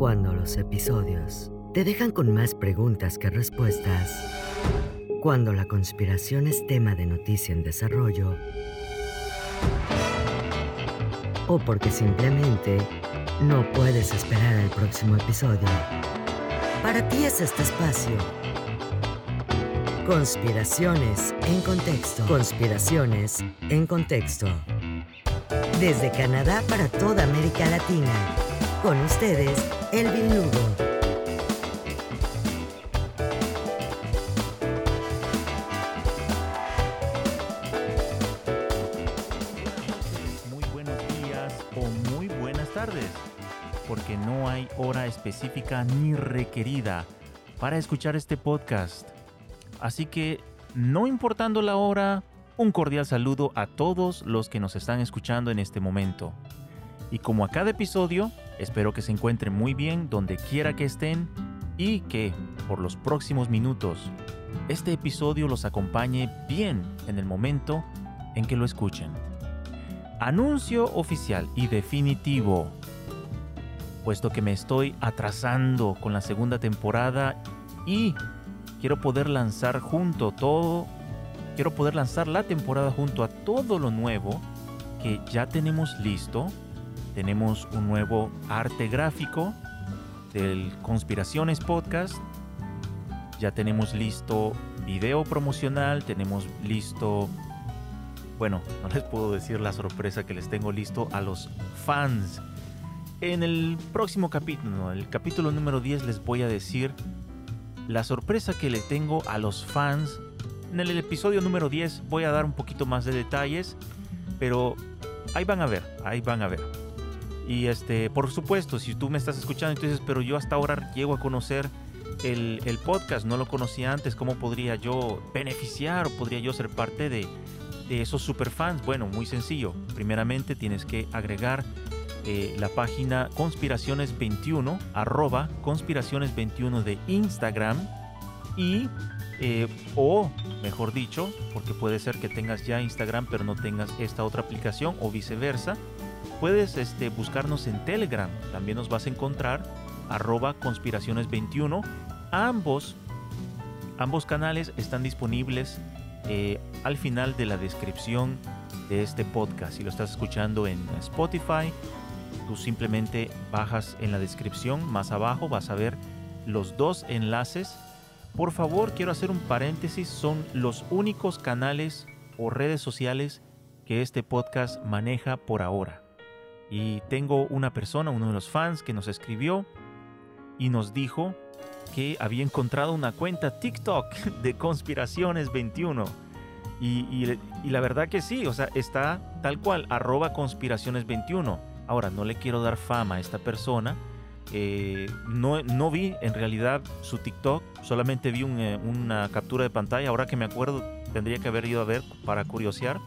Cuando los episodios te dejan con más preguntas que respuestas. Cuando la conspiración es tema de noticia en desarrollo. O porque simplemente no puedes esperar al próximo episodio. Para ti es este espacio. Conspiraciones en contexto. Conspiraciones en contexto. Desde Canadá para toda América Latina. Con ustedes, Elvin Lugo. Muy buenos días o muy buenas tardes, porque no hay hora específica ni requerida para escuchar este podcast. Así que, no importando la hora, un cordial saludo a todos los que nos están escuchando en este momento. Y como a cada episodio, espero que se encuentren muy bien donde quiera que estén y que, por los próximos minutos, este episodio los acompañe bien en el momento en que lo escuchen. Anuncio oficial y definitivo. Puesto que me estoy atrasando con la segunda temporada y quiero poder lanzar junto todo, quiero poder lanzar la temporada junto a todo lo nuevo que ya tenemos listo. Tenemos un nuevo arte gráfico del Conspiraciones Podcast. Ya tenemos listo video promocional, tenemos listo bueno, no les puedo decir la sorpresa que les tengo listo a los fans. En el próximo capítulo, el capítulo número 10, les voy a decir la sorpresa que le tengo a los fans. En el episodio número 10 voy a dar un poquito más de detalles, pero ahí van a ver, ahí van a ver. Y este, por supuesto, si tú me estás escuchando, entonces, pero yo hasta ahora llego a conocer el, el podcast, no lo conocía antes, ¿cómo podría yo beneficiar o podría yo ser parte de, de esos superfans? Bueno, muy sencillo. Primeramente tienes que agregar eh, la página conspiraciones21, arroba conspiraciones21 de Instagram y, eh, o mejor dicho, porque puede ser que tengas ya Instagram pero no tengas esta otra aplicación o viceversa, puedes este, buscarnos en Telegram. También nos vas a encontrar arroba conspiraciones21. Ambos, canales están disponibles eh, al final de la descripción de este podcast. Si lo estás escuchando en Spotify, tú simplemente bajas en la descripción, más abajo vas a ver los dos enlaces. Por favor, quiero hacer un paréntesis, son los únicos canales o redes sociales que este podcast maneja por ahora. Y tengo una persona, uno de los fans, que nos escribió y nos dijo que había encontrado una cuenta TikTok de Conspiraciones 21. Y, y, la verdad que sí, o sea, está tal cual, arroba Conspiraciones 21. Ahora, no le quiero dar fama a esta persona. Eh, no, no, vi en realidad su TikTok, solamente vi eh, una captura de pantalla. Ahora que me acuerdo, tendría que haber ido a ver para curiosear.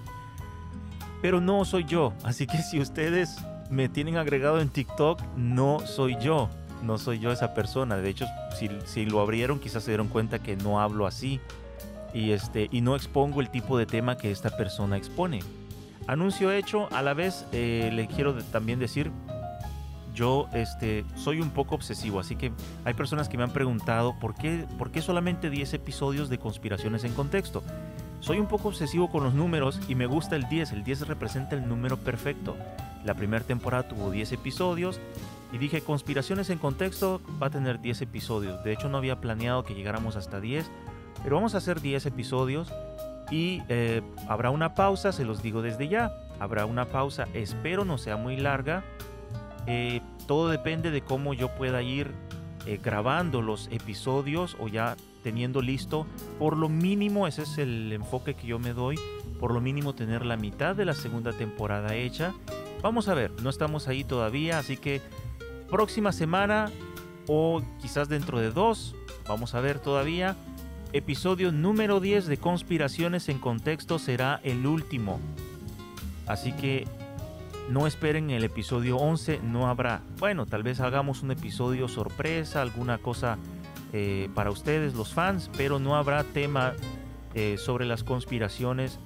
Pero no soy yo, así que si ustedes me tienen agregado en TikTok, no soy yo no soy yo esa persona. De hecho, si, si, lo abrieron, quizás se dieron cuenta que no hablo así. Y, este, y no expongo el tipo de tema que esta persona expone. Anuncio hecho, a la vez eh, le quiero también decir, yo este, soy un poco obsesivo, así que hay personas que me han preguntado por qué, por qué solamente 10 episodios de conspiraciones en contexto. Soy un poco obsesivo con los números y me gusta el 10, el 10 representa el número perfecto. La primera temporada tuvo 10 episodios, y dije, conspiraciones en contexto va a tener 10 episodios. De hecho, no había planeado que llegáramos hasta 10, pero vamos a hacer 10 episodios y eh, habrá una pausa, se los digo desde ya. Habrá una pausa, espero no sea muy larga. Eh, todo depende de cómo yo pueda ir eh, grabando los episodios o ya teniendo listo. Por lo mínimo, ese es el enfoque que yo me doy. Por lo mínimo tener la mitad de la segunda temporada hecha. Vamos a ver, no estamos ahí todavía, así que próxima semana o quizás dentro de dos, vamos a ver todavía, episodio número 10 de Conspiraciones en Contexto será el último. Así que no esperen el episodio 11, no habrá. Bueno, tal vez hagamos un episodio sorpresa, alguna cosa eh, para ustedes, los fans, pero no habrá tema eh, sobre las conspiraciones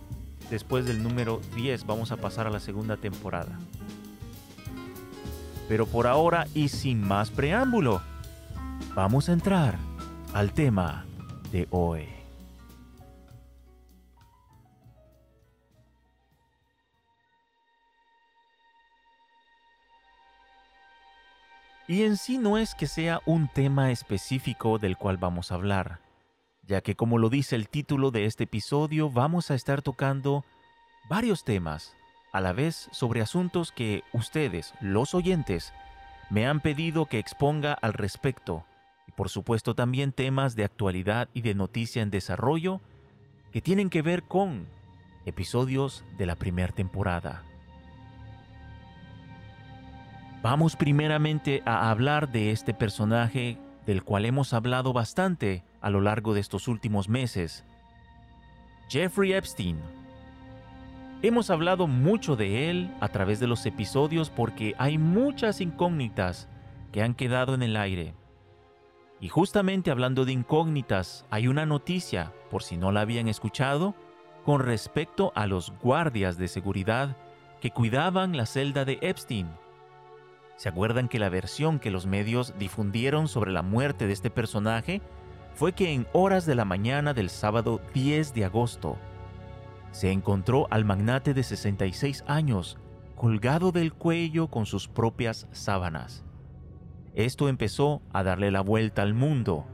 después del número 10. Vamos a pasar a la segunda temporada. Pero por ahora y sin más preámbulo, vamos a entrar al tema de hoy. Y en sí no es que sea un tema específico del cual vamos a hablar, ya que como lo dice el título de este episodio, vamos a estar tocando varios temas, a la vez sobre asuntos que ustedes, los oyentes, me han pedido que exponga al respecto, y por supuesto también temas de actualidad y de noticia en desarrollo que tienen que ver con episodios de la primera temporada. Vamos primeramente a hablar de este personaje del cual hemos hablado bastante a lo largo de estos últimos meses, Jeffrey Epstein. Hemos hablado mucho de él a través de los episodios porque hay muchas incógnitas que han quedado en el aire. Y justamente hablando de incógnitas, hay una noticia, por si no la habían escuchado, con respecto a los guardias de seguridad que cuidaban la celda de Epstein ¿Se acuerdan que la versión que los medios difundieron sobre la muerte de este personaje fue que en horas de la mañana del sábado 10 de agosto se encontró al magnate de 66 años colgado del cuello con sus propias sábanas? Esto empezó a darle la vuelta al mundo.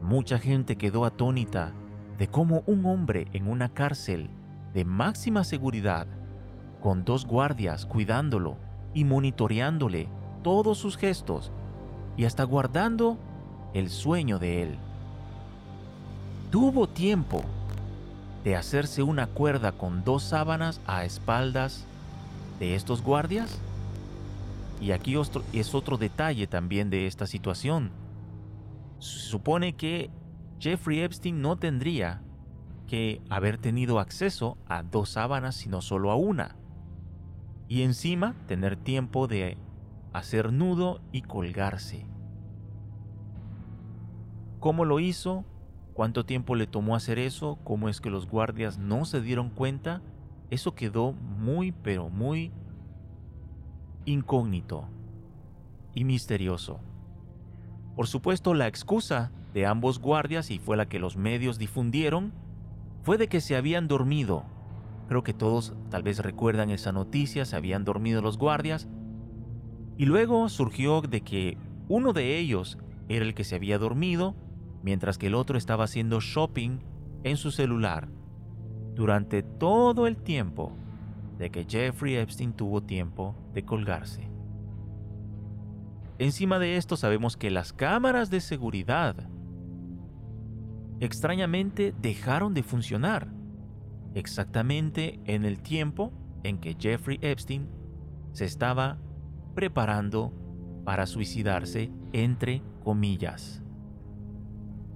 Mucha gente quedó atónita de cómo un hombre en una cárcel de máxima seguridad, con dos guardias cuidándolo y monitoreándole todos sus gestos y hasta guardando el sueño de él. Tuvo tiempo de hacerse una cuerda con dos sábanas a espaldas de estos guardias. Y aquí es otro detalle también de esta situación. Se supone que Jeffrey Epstein no tendría que haber tenido acceso a dos sábanas, sino solo a una. Y encima tener tiempo de hacer nudo y colgarse. ¿Cómo lo hizo? ¿Cuánto tiempo le tomó hacer eso? ¿Cómo es que los guardias no se dieron cuenta? Eso quedó muy pero muy incógnito y misterioso. Por supuesto, la excusa de ambos guardias, y fue la que los medios difundieron, fue de que se habían dormido. Creo que todos tal vez recuerdan esa noticia, se habían dormido los guardias y luego surgió de que uno de ellos era el que se había dormido, mientras que el otro estaba haciendo shopping en su celular durante todo el tiempo de que Jeffrey Epstein tuvo tiempo de colgarse. Encima de esto sabemos que las cámaras de seguridad extrañamente dejaron de funcionar, exactamente en el tiempo en que Jeffrey Epstein se estaba preparando para suicidarse, entre comillas.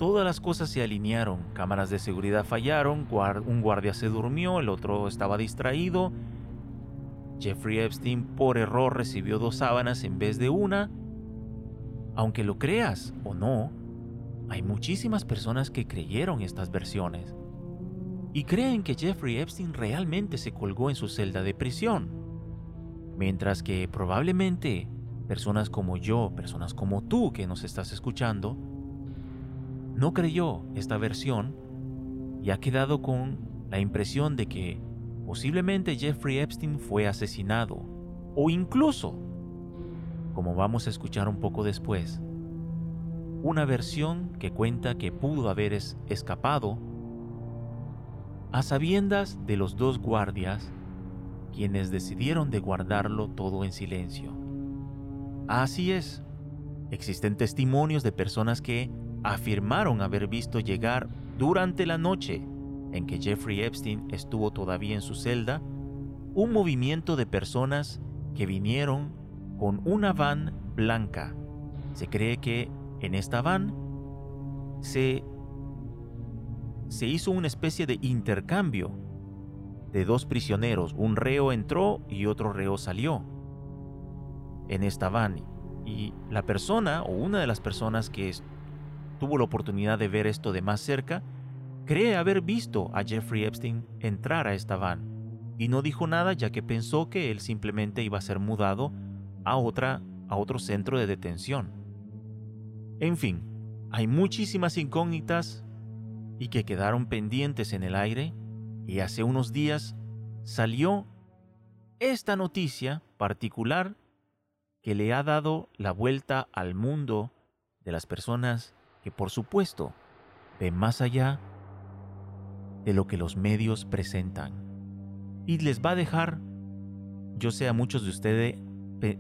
Todas las cosas se alinearon, cámaras de seguridad fallaron, un guardia se durmió, el otro estaba distraído, Jeffrey Epstein por error recibió dos sábanas en vez de una. Aunque lo creas o no, hay muchísimas personas que creyeron estas versiones y creen que Jeffrey Epstein realmente se colgó en su celda de prisión. Mientras que probablemente personas como yo, personas como tú que nos estás escuchando, no creyó esta versión y ha quedado con la impresión de que posiblemente Jeffrey Epstein fue asesinado o incluso, como vamos a escuchar un poco después, una versión que cuenta que pudo haber escapado a sabiendas de los dos guardias quienes decidieron de guardarlo todo en silencio. Así es, existen testimonios de personas que afirmaron haber visto llegar durante la noche en que Jeffrey Epstein estuvo todavía en su celda, un movimiento de personas que vinieron con una van blanca. Se cree que en esta van se, se hizo una especie de intercambio de dos prisioneros. Un reo entró y otro reo salió en esta van. Y la persona o una de las personas que tuvo la oportunidad de ver esto de más cerca, cree haber visto a Jeffrey Epstein entrar a esta van. Y no dijo nada ya que pensó que él simplemente iba a ser mudado a otra, a otro centro de detención. En fin, hay muchísimas incógnitas y que quedaron pendientes en el aire y hace unos días salió esta noticia particular que le ha dado la vuelta al mundo de las personas por supuesto ven más allá de lo que los medios presentan. Y les va a dejar, yo sé a muchos de ustedes,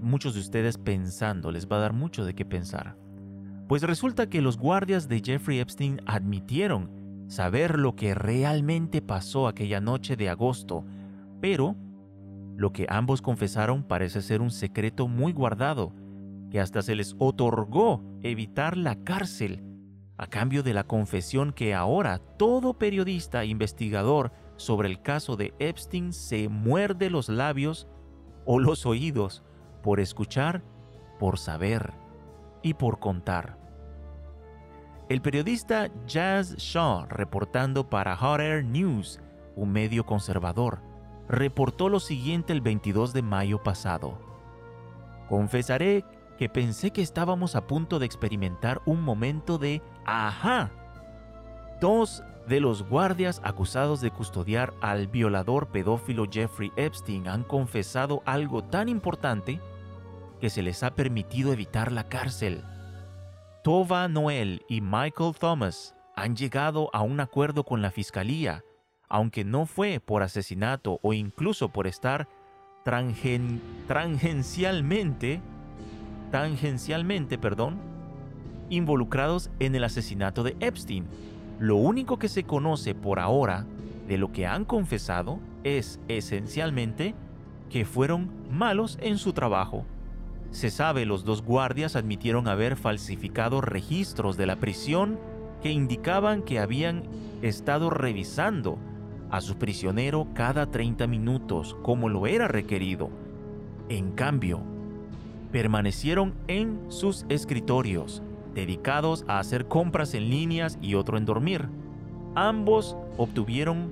muchos de ustedes pensando, les va a dar mucho de qué pensar. Pues resulta que los guardias de Jeffrey Epstein admitieron saber lo que realmente pasó aquella noche de agosto, pero lo que ambos confesaron parece ser un secreto muy guardado, que hasta se les otorgó evitar la cárcel a cambio de la confesión que ahora todo periodista e investigador sobre el caso de Epstein se muerde los labios o los oídos por escuchar, por saber y por contar. El periodista Jazz Shaw, reportando para Hot Air News, un medio conservador, reportó lo siguiente el 22 de mayo pasado. Confesaré que pensé que estábamos a punto de experimentar un momento de ¡ajá! Dos de los guardias acusados de custodiar al violador pedófilo Jeffrey Epstein han confesado algo tan importante que se les ha permitido evitar la cárcel. Tova Noel y Michael Thomas han llegado a un acuerdo con la fiscalía, aunque no fue por asesinato o incluso por estar tangencialmente tangencialmente, perdón, involucrados en el asesinato de Epstein. Lo único que se conoce por ahora de lo que han confesado es esencialmente que fueron malos en su trabajo. Se sabe los dos guardias admitieron haber falsificado registros de la prisión que indicaban que habían estado revisando a su prisionero cada 30 minutos como lo era requerido. En cambio, permanecieron en sus escritorios, dedicados a hacer compras en líneas y otro en dormir. Ambos obtuvieron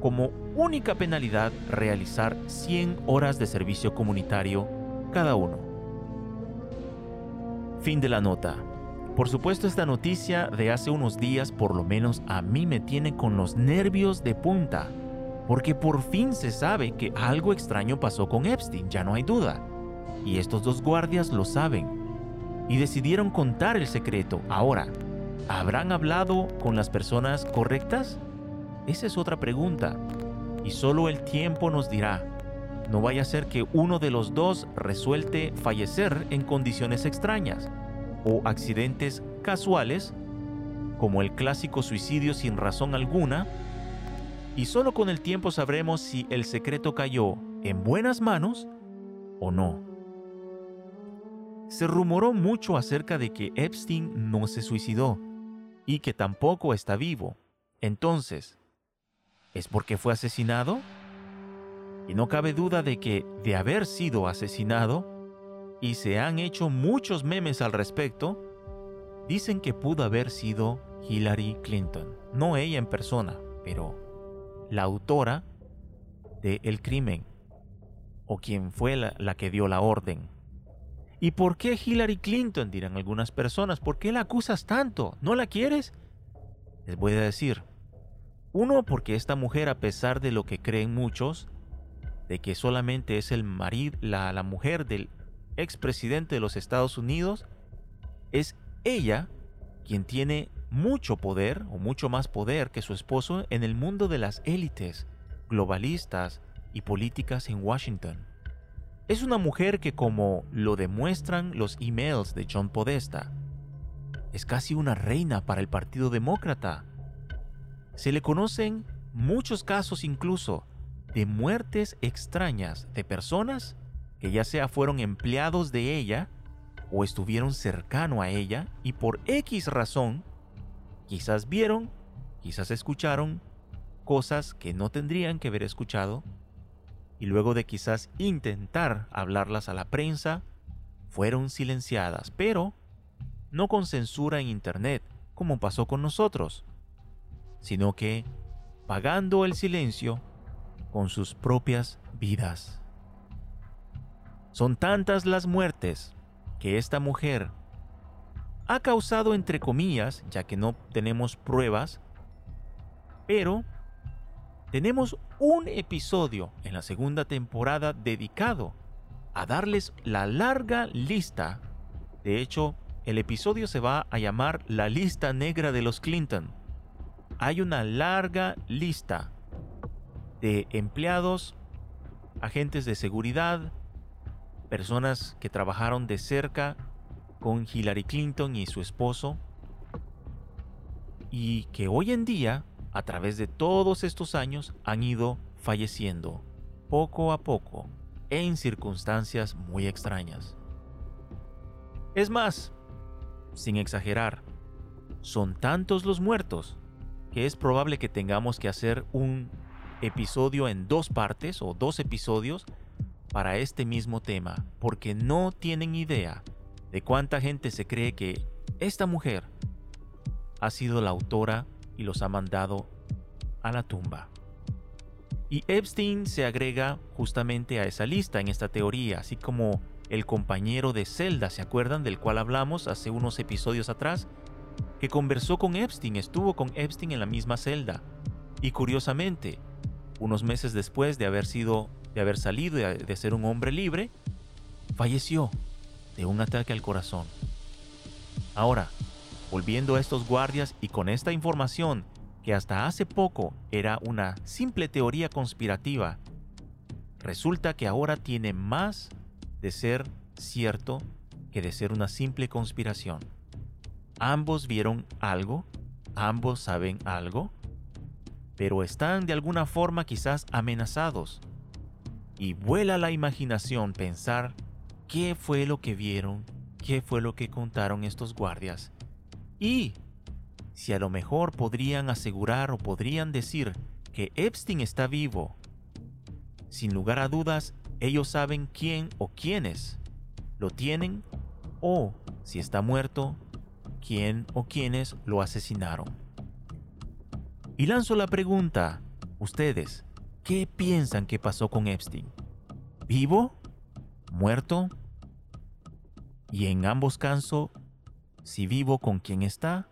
como única penalidad realizar 100 horas de servicio comunitario cada uno. Fin de la nota. Por supuesto esta noticia de hace unos días por lo menos a mí me tiene con los nervios de punta, porque por fin se sabe que algo extraño pasó con Epstein, ya no hay duda y estos dos guardias lo saben y decidieron contar el secreto. Ahora, ¿habrán hablado con las personas correctas? Esa es otra pregunta y solo el tiempo nos dirá. No vaya a ser que uno de los dos resuelte fallecer en condiciones extrañas o accidentes casuales, como el clásico suicidio sin razón alguna, y solo con el tiempo sabremos si el secreto cayó en buenas manos o no. Se rumoró mucho acerca de que Epstein no se suicidó y que tampoco está vivo. Entonces, ¿es porque fue asesinado? Y no cabe duda de que, de haber sido asesinado, y se han hecho muchos memes al respecto, dicen que pudo haber sido Hillary Clinton. No ella en persona, pero la autora del crimen, o quien fue la, la que dio la orden. ¿Y por qué Hillary Clinton? dirán algunas personas. ¿Por qué la acusas tanto? ¿No la quieres? Les voy a decir. Uno, porque esta mujer, a pesar de lo que creen muchos, de que solamente es el marido, la, la mujer del expresidente de los Estados Unidos, es ella quien tiene mucho poder o mucho más poder que su esposo en el mundo de las élites globalistas y políticas en Washington. Es una mujer que, como lo demuestran los emails de John Podesta, es casi una reina para el Partido Demócrata. Se le conocen muchos casos incluso de muertes extrañas de personas que ya sea fueron empleados de ella o estuvieron cercano a ella y por X razón quizás vieron, quizás escucharon cosas que no tendrían que haber escuchado y luego de quizás intentar hablarlas a la prensa, fueron silenciadas, pero no con censura en Internet, como pasó con nosotros, sino que pagando el silencio con sus propias vidas. Son tantas las muertes que esta mujer ha causado entre comillas, ya que no tenemos pruebas, pero tenemos un episodio en la segunda temporada dedicado a darles la larga lista. De hecho, el episodio se va a llamar La lista negra de los Clinton. Hay una larga lista de empleados, agentes de seguridad, personas que trabajaron de cerca con Hillary Clinton y su esposo, y que hoy en día, a través de todos estos años, han ido falleciendo poco a poco en circunstancias muy extrañas. Es más, sin exagerar, son tantos los muertos que es probable que tengamos que hacer un episodio en dos partes o dos episodios para este mismo tema, porque no tienen idea de cuánta gente se cree que esta mujer ha sido la autora y los ha mandado a la tumba. Y Epstein se agrega justamente a esa lista en esta teoría, así como el compañero de celda, ¿se acuerdan? Del cual hablamos hace unos episodios atrás, que conversó con Epstein, estuvo con Epstein en la misma celda. Y curiosamente, unos meses después de haber sido, de haber salido de ser un hombre libre, falleció de un ataque al corazón. Ahora, volviendo a estos guardias y con esta información que hasta hace poco era una simple teoría conspirativa, resulta que ahora tiene más de ser cierto que de ser una simple conspiración. Ambos vieron algo, ambos saben algo, pero están de alguna forma quizás amenazados. Y vuela la imaginación pensar qué fue lo que vieron, qué fue lo que contaron estos guardias. Y si a lo mejor podrían asegurar o podrían decir que Epstein está vivo. Sin lugar a dudas, ellos saben quién o quiénes lo tienen o, si está muerto, quién o quiénes lo asesinaron. Y lanzo la pregunta, ustedes, ¿qué piensan que pasó con Epstein? ¿Vivo? ¿Muerto? Y en ambos casos, si vivo con quién está,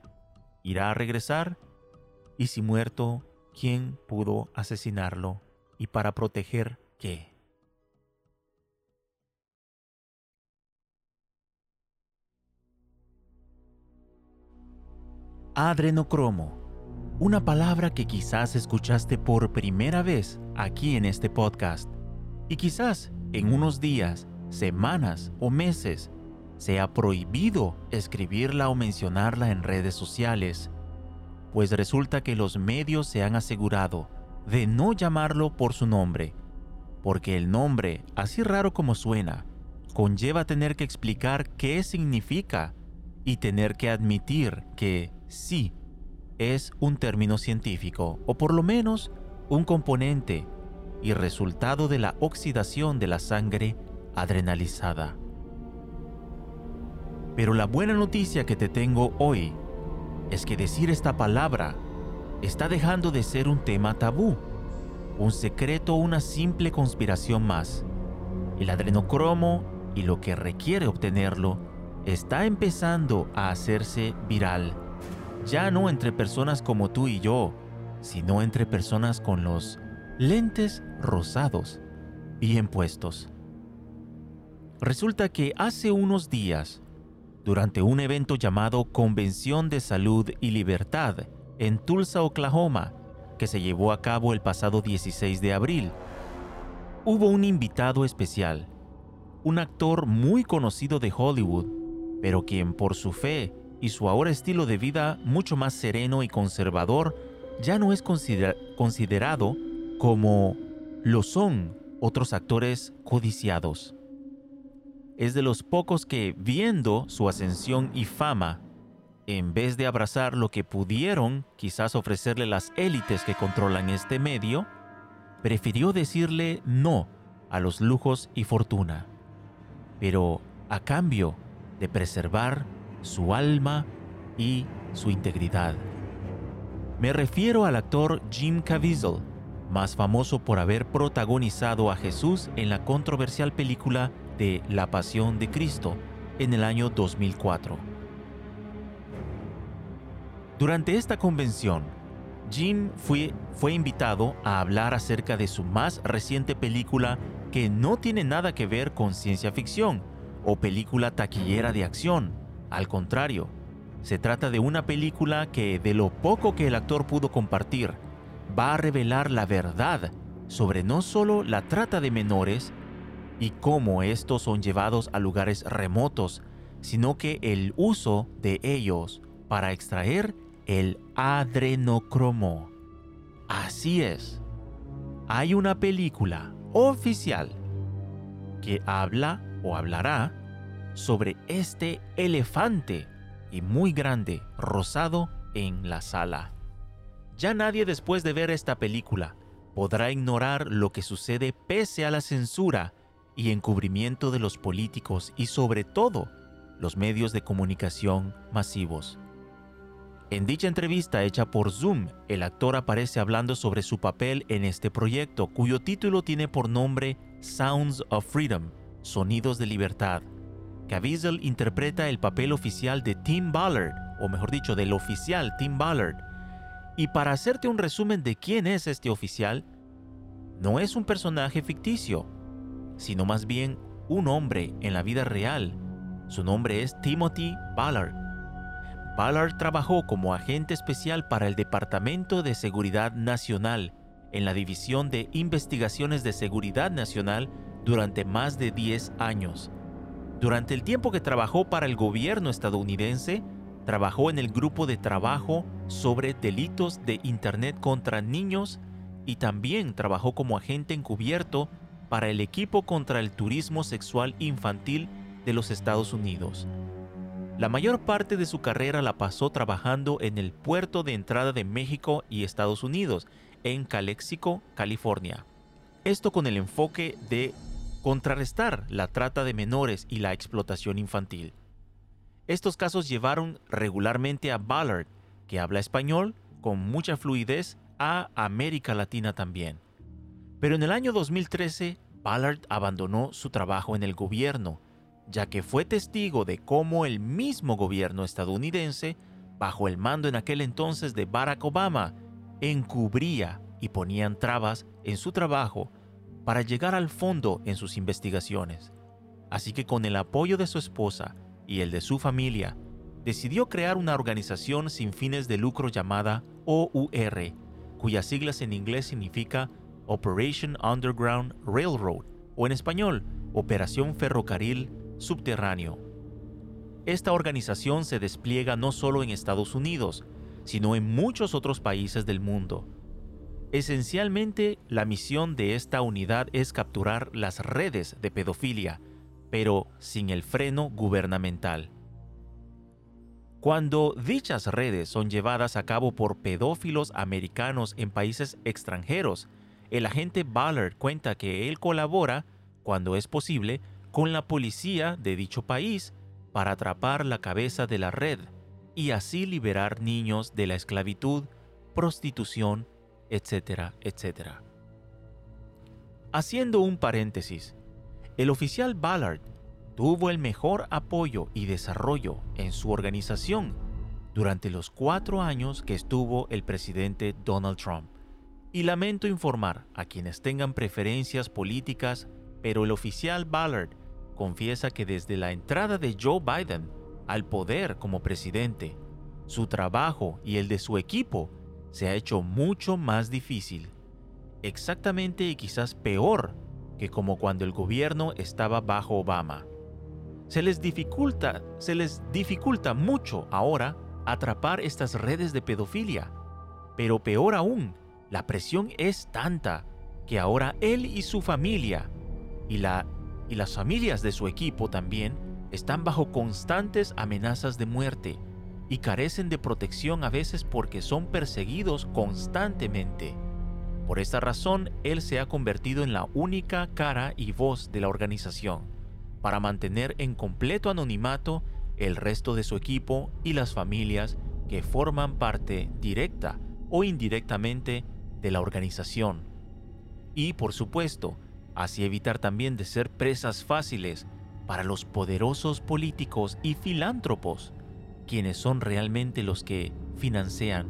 irá a regresar, y si muerto, ¿quién pudo asesinarlo? ¿Y para proteger qué? Adrenocromo una palabra que quizás escuchaste por primera vez aquí en este podcast y quizás en unos días, semanas o meses sea prohibido escribirla o mencionarla en redes sociales, pues resulta que los medios se han asegurado de no llamarlo por su nombre, porque el nombre, así raro como suena, conlleva tener que explicar qué significa y tener que admitir que sí, es un término científico, o por lo menos un componente y resultado de la oxidación de la sangre adrenalizada. Pero la buena noticia que te tengo hoy es que decir esta palabra está dejando de ser un tema tabú, un secreto o una simple conspiración más. El adrenocromo y lo que requiere obtenerlo está empezando a hacerse viral ya no entre personas como tú y yo, sino entre personas con los lentes rosados bien puestos. Resulta que hace unos días, durante un evento llamado Convención de Salud y Libertad en Tulsa, Oklahoma, que se llevó a cabo el pasado 16 de abril, hubo un invitado especial, un actor muy conocido de Hollywood, pero quien por su fe y su ahora estilo de vida mucho más sereno y conservador ya no es considerado como lo son otros actores codiciados. Es de los pocos que, viendo su ascensión y fama, en vez de abrazar lo que pudieron quizás ofrecerle las élites que controlan este medio, prefirió decirle no a los lujos y fortuna, pero a cambio de preservar su alma y su integridad. Me refiero al actor Jim Caviezel, más famoso por haber protagonizado a Jesús en la controversial película de La Pasión de Cristo, en el año 2004. Durante esta convención, Jim fue, fue invitado a hablar acerca de su más reciente película que no tiene nada que ver con ciencia ficción o película taquillera de acción. Al contrario, se trata de una película que, de lo poco que el actor pudo compartir, va a revelar la verdad sobre no solo la trata de menores y cómo estos son llevados a lugares remotos, sino que el uso de ellos para extraer el adrenocromo. Así es, hay una película oficial que habla o hablará sobre este elefante y muy grande rosado en la sala. Ya nadie después de ver esta película podrá ignorar lo que sucede pese a la censura y encubrimiento de los políticos y sobre todo los medios de comunicación masivos. En dicha entrevista hecha por Zoom, el actor aparece hablando sobre su papel en este proyecto, cuyo título tiene por nombre Sounds of Freedom, Sonidos de Libertad. Caviezel interpreta el papel oficial de Tim Ballard, o mejor dicho, del oficial Tim Ballard. Y para hacerte un resumen de quién es este oficial, no es un personaje ficticio, sino más bien un hombre en la vida real. Su nombre es Timothy Ballard Ballard trabajó como agente especial para el Departamento de Seguridad Nacional en la División de Investigaciones de Seguridad Nacional durante más de 10 años. Durante el tiempo que trabajó para el gobierno estadounidense, trabajó en el grupo de trabajo sobre delitos de Internet contra niños y también trabajó como agente encubierto para el equipo contra el turismo sexual infantil de los Estados Unidos. La mayor parte de su carrera la pasó trabajando en el puerto de entrada de México y Estados Unidos, en Calexico, California. Esto con el enfoque de contrarrestar la trata de menores y la explotación infantil. Estos casos llevaron regularmente a Ballard, que habla español con mucha fluidez, a América Latina también. Pero en el año 2013, Ballard abandonó su trabajo en el gobierno ya que fue testigo de cómo el mismo gobierno estadounidense, bajo el mando en aquel entonces de Barack Obama, encubría y ponían trabas en su trabajo para llegar al fondo en sus investigaciones. Así que con el apoyo de su esposa y el de su familia, decidió crear una organización sin fines de lucro llamada OUR, cuyas siglas en inglés significa Operation Underground Railroad, o en español, Operación Ferrocarril subterráneo. Esta organización se despliega no solo en Estados Unidos, sino en muchos otros países del mundo. Esencialmente, la misión de esta unidad es capturar las redes de pedofilia, pero sin el freno gubernamental. Cuando dichas redes son llevadas a cabo por pedófilos americanos en países extranjeros, el agente Ballard cuenta que él colabora, cuando es posible, con la policía de dicho país para atrapar la cabeza de la red y así liberar niños de la esclavitud, prostitución, etcétera, etcétera. Haciendo un paréntesis, el oficial Ballard tuvo el mejor apoyo y desarrollo en su organización durante los cuatro años que estuvo el presidente Donald Trump. Y lamento informar a quienes tengan preferencias políticas pero el oficial Ballard confiesa que desde la entrada de Joe Biden al poder como presidente, su trabajo y el de su equipo se ha hecho mucho más difícil. Exactamente y quizás peor que como cuando el gobierno estaba bajo Obama. Se les dificulta, se les dificulta mucho ahora atrapar estas redes de pedofilia. Pero peor aún, la presión es tanta que ahora él y su familia y, la, y las familias de su equipo también están bajo constantes amenazas de muerte y carecen de protección a veces porque son perseguidos constantemente. Por esta razón, él se ha convertido en la única cara y voz de la organización, para mantener en completo anonimato el resto de su equipo y las familias que forman parte directa o indirectamente de la organización. Y por supuesto, así evitar también de ser presas fáciles para los poderosos políticos y filántropos, quienes son realmente los que financian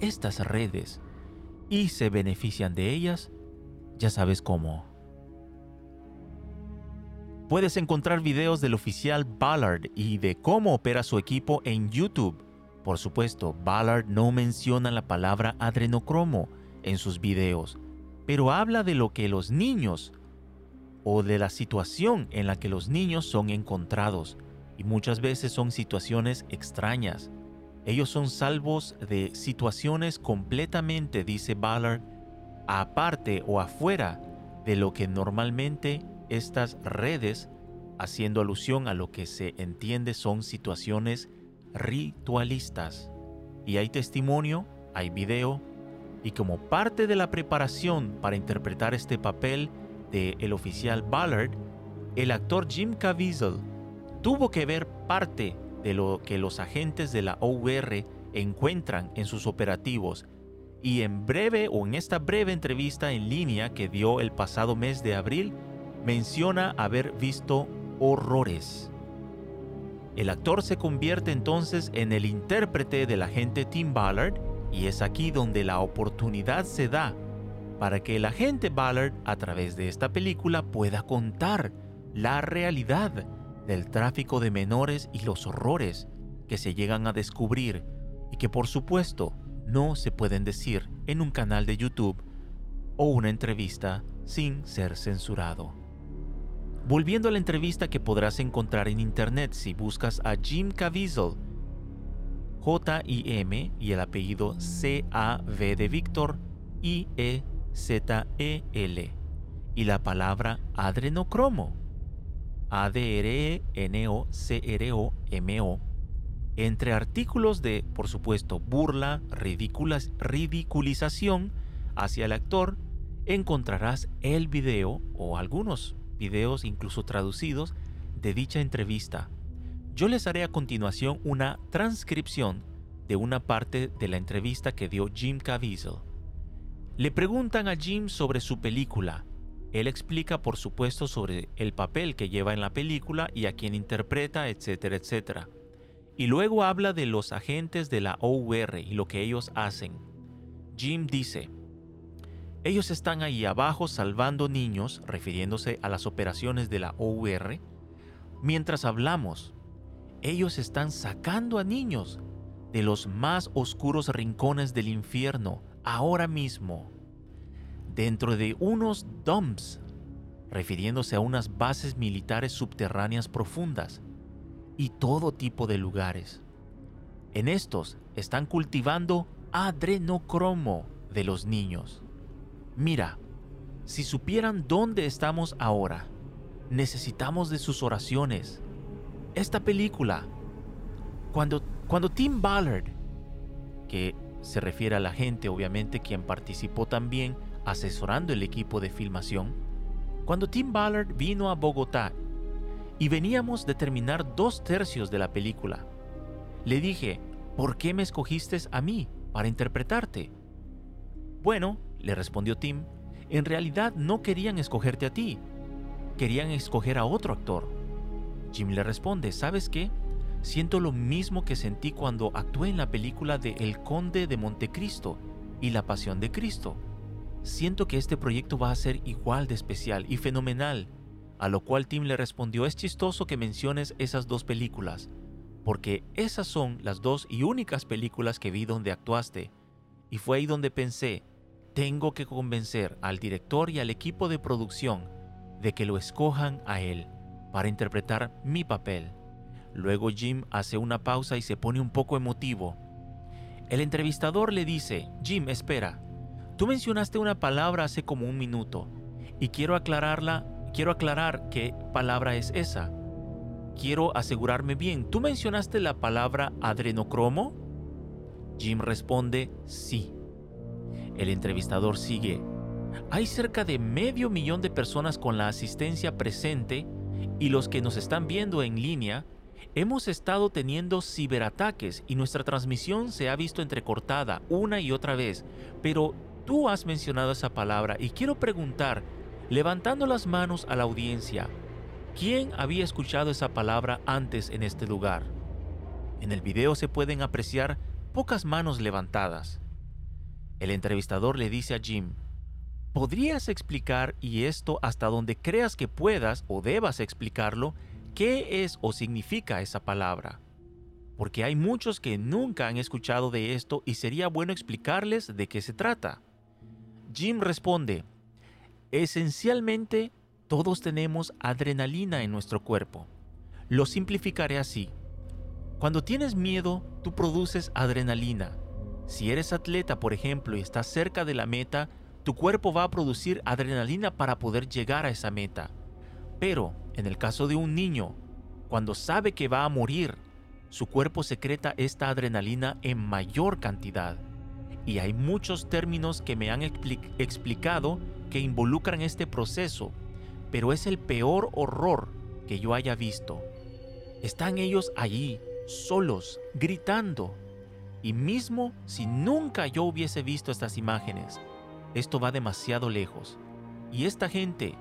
estas redes y se benefician de ellas, ya sabes cómo. Puedes encontrar videos del oficial Ballard y de cómo opera su equipo en YouTube. Por supuesto, Ballard no menciona la palabra adrenocromo en sus videos, pero habla de lo que los niños o de la situación en la que los niños son encontrados, y muchas veces son situaciones extrañas. Ellos son salvos de situaciones completamente, dice Ballard, aparte o afuera de lo que normalmente estas redes, haciendo alusión a lo que se entiende son situaciones ritualistas. Y hay testimonio, hay video, y como parte de la preparación para interpretar este papel de el oficial Ballard, el actor Jim Caviezel tuvo que ver parte de lo que los agentes de la OUR encuentran en sus operativos y en breve o en esta breve entrevista en línea que dio el pasado mes de abril, menciona haber visto horrores. El actor se convierte entonces en el intérprete del agente Tim Ballard y es aquí donde la oportunidad se da para que el agente Ballard a través de esta película pueda contar la realidad del tráfico de menores y los horrores que se llegan a descubrir y que por supuesto no se pueden decir en un canal de YouTube o una entrevista sin ser censurado. Volviendo a la entrevista que podrás encontrar en internet si buscas a Jim Caviezel, J-I-M y el apellido C-A-V de Víctor, I-E-Z-E-L, y la palabra adrenocromo, a-D-R-E-N-O-C-R-O-M-O, entre artículos de, por supuesto, burla, ridiculización hacia el actor, encontrarás el video o algunos videos incluso traducidos de dicha entrevista. Yo les haré a continuación una transcripción de una parte de la entrevista que dio Jim Caviezel. Le preguntan a Jim sobre su película él explica, por supuesto, sobre el papel que lleva en la película y a quien interpreta, etcétera, etcétera. Y luego habla de los agentes de la OUR y lo que ellos hacen. Jim dice, ellos están ahí abajo salvando niños, refiriéndose a las operaciones de la OUR. Mientras hablamos, ellos están sacando a niños de los más oscuros rincones del infierno ahora mismo dentro de unos dumps, refiriéndose a unas bases militares subterráneas profundas y todo tipo de lugares. En estos están cultivando adrenocromo de los niños. Mira, si supieran dónde estamos ahora, necesitamos de sus oraciones. Esta película, cuando, cuando Tim Ballard, que se refiere a la gente obviamente quien participó también asesorando el equipo de filmación, cuando Tim Ballard vino a Bogotá y veníamos de terminar dos tercios de la película. Le dije, ¿por qué me escogiste a mí para interpretarte? Bueno, le respondió Tim, en realidad no querían escogerte a ti, querían escoger a otro actor. Jim le responde, ¿sabes qué? Siento lo mismo que sentí cuando actué en la película de El Conde de Montecristo y La Pasión de Cristo siento que este proyecto va a ser igual de especial y fenomenal. A lo cual Tim le respondió, es chistoso que menciones esas dos películas, porque esas son las dos y únicas películas que vi donde actuaste. Y fue ahí donde pensé, tengo que convencer al director y al equipo de producción de que lo escojan a él para interpretar mi papel. Luego Jim hace una pausa y se pone un poco emotivo. El entrevistador le dice, Jim, espera, Tú mencionaste una palabra hace como un minuto y quiero aclararla, quiero aclarar qué palabra es esa. Quiero asegurarme bien. ¿Tú mencionaste la palabra adrenocromo? Jim responde sí. El entrevistador sigue. Hay cerca de medio millón de personas con la asistencia presente y los que nos están viendo en línea Hemos estado teniendo ciberataques y nuestra transmisión se ha visto entrecortada una y otra vez, pero tú has mencionado esa palabra y quiero preguntar, levantando las manos a la audiencia, ¿Quién había escuchado esa palabra antes en este lugar? En el video se pueden apreciar pocas manos levantadas. El entrevistador le dice a Jim, ¿podrías explicar, y esto hasta donde creas que puedas o debas explicarlo, qué es o significa esa palabra? Porque hay muchos que nunca han escuchado de esto y sería bueno explicarles de qué se trata. Jim responde, esencialmente todos tenemos adrenalina en nuestro cuerpo. Lo simplificaré así. Cuando tienes miedo, tú produces adrenalina. Si eres atleta, por ejemplo, y estás cerca de la meta, tu cuerpo va a producir adrenalina para poder llegar a esa meta. Pero, en el caso de un niño, cuando sabe que va a morir, su cuerpo secreta esta adrenalina en mayor cantidad. Y hay muchos términos que me han explicado que involucran este proceso, pero es el peor horror que yo haya visto. Están ellos allí, solos, gritando. Y mismo si nunca yo hubiese visto estas imágenes, esto va demasiado lejos. Y esta gente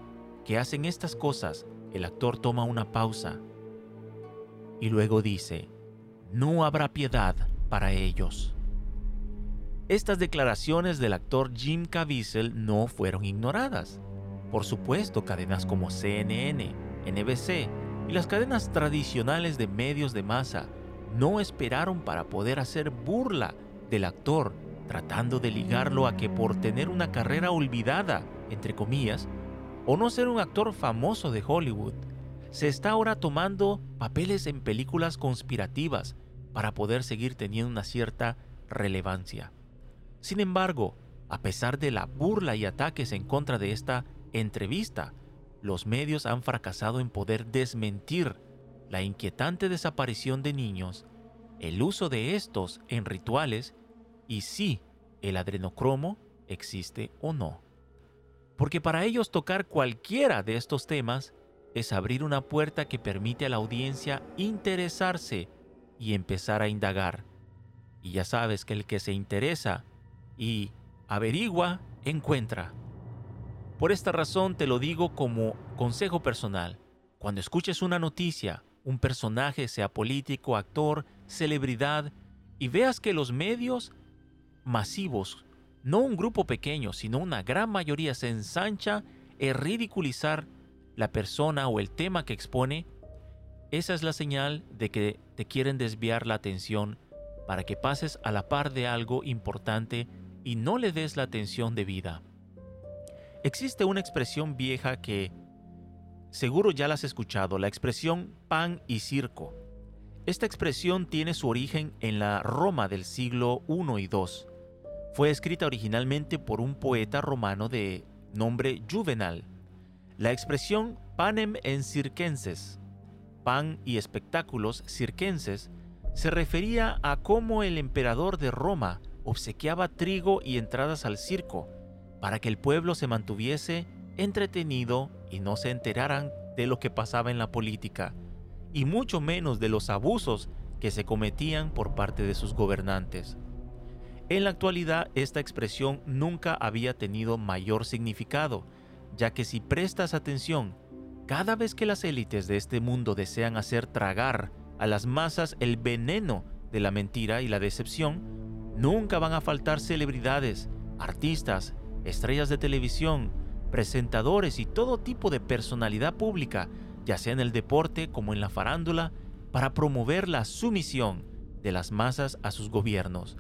que hacen estas cosas, el actor toma una pausa y luego dice, no habrá piedad para ellos. Estas declaraciones del actor Jim Caviezel no fueron ignoradas. Por supuesto, cadenas como CNN, NBC y las cadenas tradicionales de medios de masa no esperaron para poder hacer burla del actor, tratando de ligarlo a que por tener una carrera olvidada, entre comillas, o no ser un actor famoso de Hollywood, se está ahora tomando papeles en películas conspirativas para poder seguir teniendo una cierta relevancia. Sin embargo, a pesar de la burla y ataques en contra de esta entrevista, los medios han fracasado en poder desmentir la inquietante desaparición de niños, el uso de estos en rituales y si el adrenocromo existe o no. Porque para ellos tocar cualquiera de estos temas es abrir una puerta que permite a la audiencia interesarse y empezar a indagar. Y ya sabes que el que se interesa y averigua, encuentra. Por esta razón te lo digo como consejo personal. Cuando escuches una noticia, un personaje, sea político, actor, celebridad, y veas que los medios masivos, no un grupo pequeño, sino una gran mayoría se ensancha en ridiculizar la persona o el tema que expone, esa es la señal de que te quieren desviar la atención para que pases a la par de algo importante y no le des la atención debida. Existe una expresión vieja que seguro ya la has escuchado, la expresión pan y circo. Esta expresión tiene su origen en la Roma del siglo I y II. Fue escrita originalmente por un poeta romano de nombre Juvenal. La expresión panem en circenses, pan y espectáculos circenses, se refería a cómo el emperador de Roma obsequiaba trigo y entradas al circo, para que el pueblo se mantuviese entretenido y no se enteraran de lo que pasaba en la política, y mucho menos de los abusos que se cometían por parte de sus gobernantes. En la actualidad esta expresión nunca había tenido mayor significado, ya que si prestas atención, cada vez que las élites de este mundo desean hacer tragar a las masas el veneno de la mentira y la decepción, nunca van a faltar celebridades, artistas, estrellas de televisión, presentadores y todo tipo de personalidad pública, ya sea en el deporte como en la farándula, para promover la sumisión de las masas a sus gobiernos,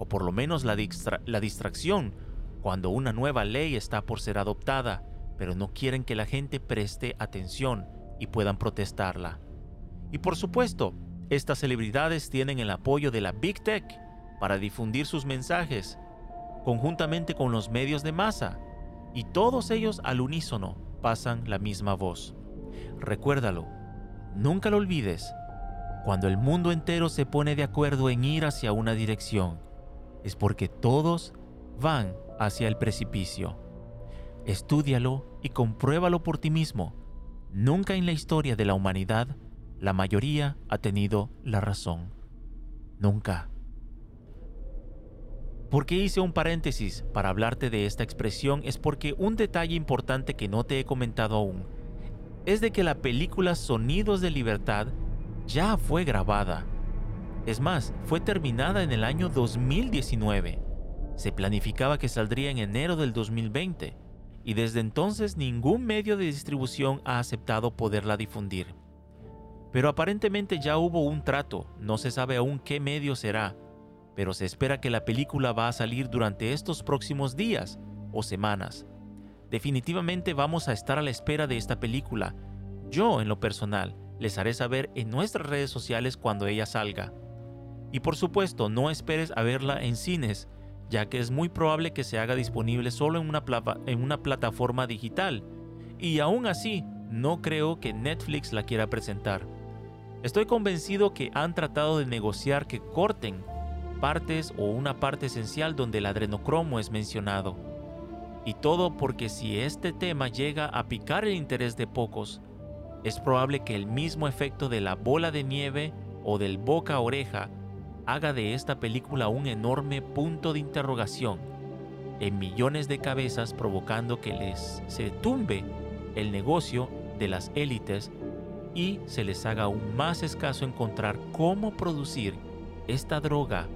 o por lo menos la, distracción cuando una nueva ley está por ser adoptada, pero no quieren que la gente preste atención y puedan protestarla. Y por supuesto, estas celebridades tienen el apoyo de la Big Tech para difundir sus mensajes, conjuntamente con los medios de masa, y todos ellos al unísono pasan la misma voz. Recuérdalo, nunca lo olvides, cuando el mundo entero se pone de acuerdo en ir hacia una dirección, es porque todos van hacia el precipicio. Estúdialo y compruébalo por ti mismo. Nunca en la historia de la humanidad la mayoría ha tenido la razón. Nunca. ¿Por qué hice un paréntesis para hablarte de esta expresión? Es porque un detalle importante que no te he comentado aún. es de que la película Sonidos de Libertad ya fue grabada. Es más, fue terminada en el año 2019. Se planificaba que saldría en enero del 2020 y desde entonces ningún medio de distribución ha aceptado poderla difundir. Pero aparentemente ya hubo un trato, no se sabe aún qué medio será, pero se espera que la película va a salir durante estos próximos días o semanas. Definitivamente vamos a estar a la espera de esta película. Yo, en lo personal, les haré saber en nuestras redes sociales cuando ella salga. Y por supuesto, no esperes a verla en cines, ya que es muy probable que se haga disponible solo en una, en una plataforma digital. Y aún así, no creo que Netflix la quiera presentar. Estoy convencido que han tratado de negociar que corten partes o una parte esencial donde el adrenocromo es mencionado. Y todo porque si este tema llega a picar el interés de pocos, es probable que el mismo efecto de la bola de nieve o del boca a oreja haga de esta película un enorme punto de interrogación en millones de cabezas provocando que les se tumbe el negocio de las élites y se les haga aún más escaso encontrar cómo producir esta droga,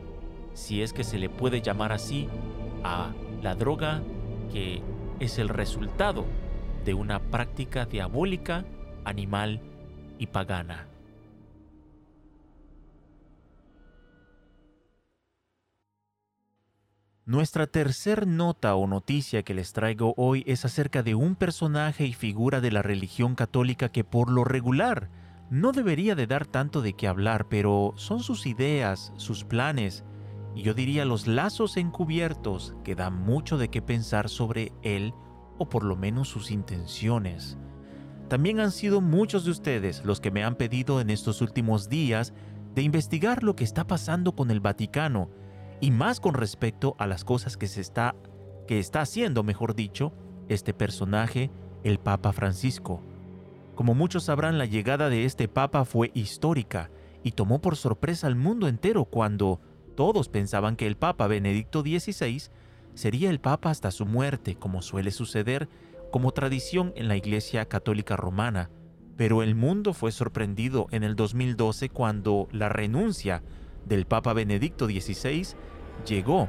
si es que se le puede llamar así, a la droga que es el resultado de una práctica diabólica, animal y pagana. Nuestra tercer nota o noticia que les traigo hoy es acerca de un personaje y figura de la religión católica que por lo regular no debería de dar tanto de qué hablar, pero son sus ideas, sus planes y yo diría los lazos encubiertos que dan mucho de qué pensar sobre él o por lo menos sus intenciones. También han sido muchos de ustedes los que me han pedido en estos últimos días de investigar lo que está pasando con el Vaticano y más con respecto a las cosas que se está que está haciendo, mejor dicho, este personaje, el Papa Francisco. Como muchos sabrán, la llegada de este Papa fue histórica y tomó por sorpresa al mundo entero cuando todos pensaban que el Papa Benedicto XVI sería el Papa hasta su muerte, como suele suceder como tradición en la Iglesia Católica Romana. Pero el mundo fue sorprendido en el 2012 cuando la renuncia del Papa Benedicto XVI llegó,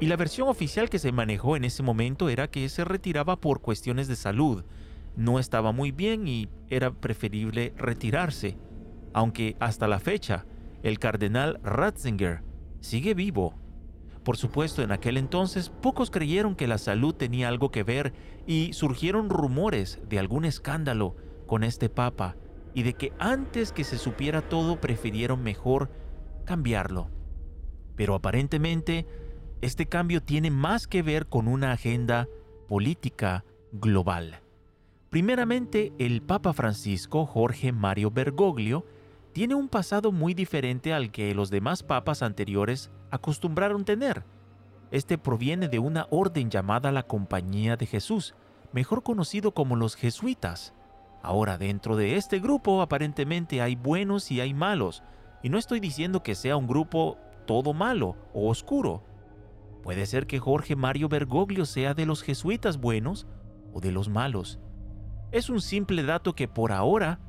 y la versión oficial que se manejó en ese momento era que se retiraba por cuestiones de salud, no estaba muy bien y era preferible retirarse, aunque hasta la fecha el cardenal Ratzinger sigue vivo. Por supuesto, en aquel entonces pocos creyeron que la salud tenía algo que ver y surgieron rumores de algún escándalo con este papa y de que antes que se supiera todo prefirieron mejor cambiarlo. Pero aparentemente, este cambio tiene más que ver con una agenda política global. Primeramente, el Papa Francisco Jorge Mario Bergoglio tiene un pasado muy diferente al que los demás papas anteriores acostumbraron tener. Este proviene de una orden llamada la Compañía de Jesús, mejor conocido como los jesuitas. Ahora dentro de este grupo aparentemente hay buenos y hay malos, y no estoy diciendo que sea un grupo todo malo o oscuro. Puede ser que Jorge Mario Bergoglio sea de los jesuitas buenos o de los malos. Es un simple dato que por ahora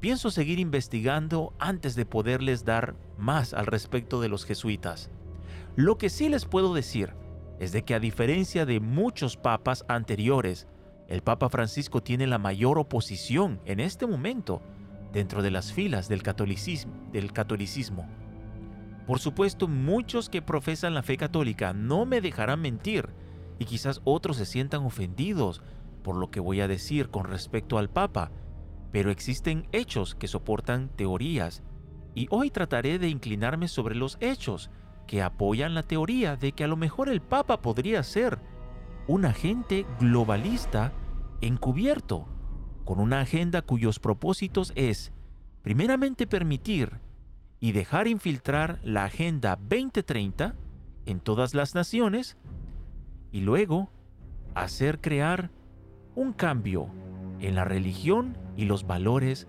pienso seguir investigando antes de poderles dar más al respecto de los jesuitas. Lo que sí les puedo decir es de que a diferencia de muchos papas anteriores, el Papa Francisco tiene la mayor oposición en este momento dentro de las filas del catolicismo. Por supuesto, muchos que profesan la fe católica no me dejarán mentir y quizás otros se sientan ofendidos por lo que voy a decir con respecto al Papa, pero existen hechos que soportan teorías y hoy trataré de inclinarme sobre los hechos que apoyan la teoría de que a lo mejor el Papa podría ser un agente globalista encubierto con una agenda cuyos propósitos es, primeramente, permitir y dejar infiltrar la Agenda 2030 en todas las naciones y luego hacer crear un cambio en la religión y los valores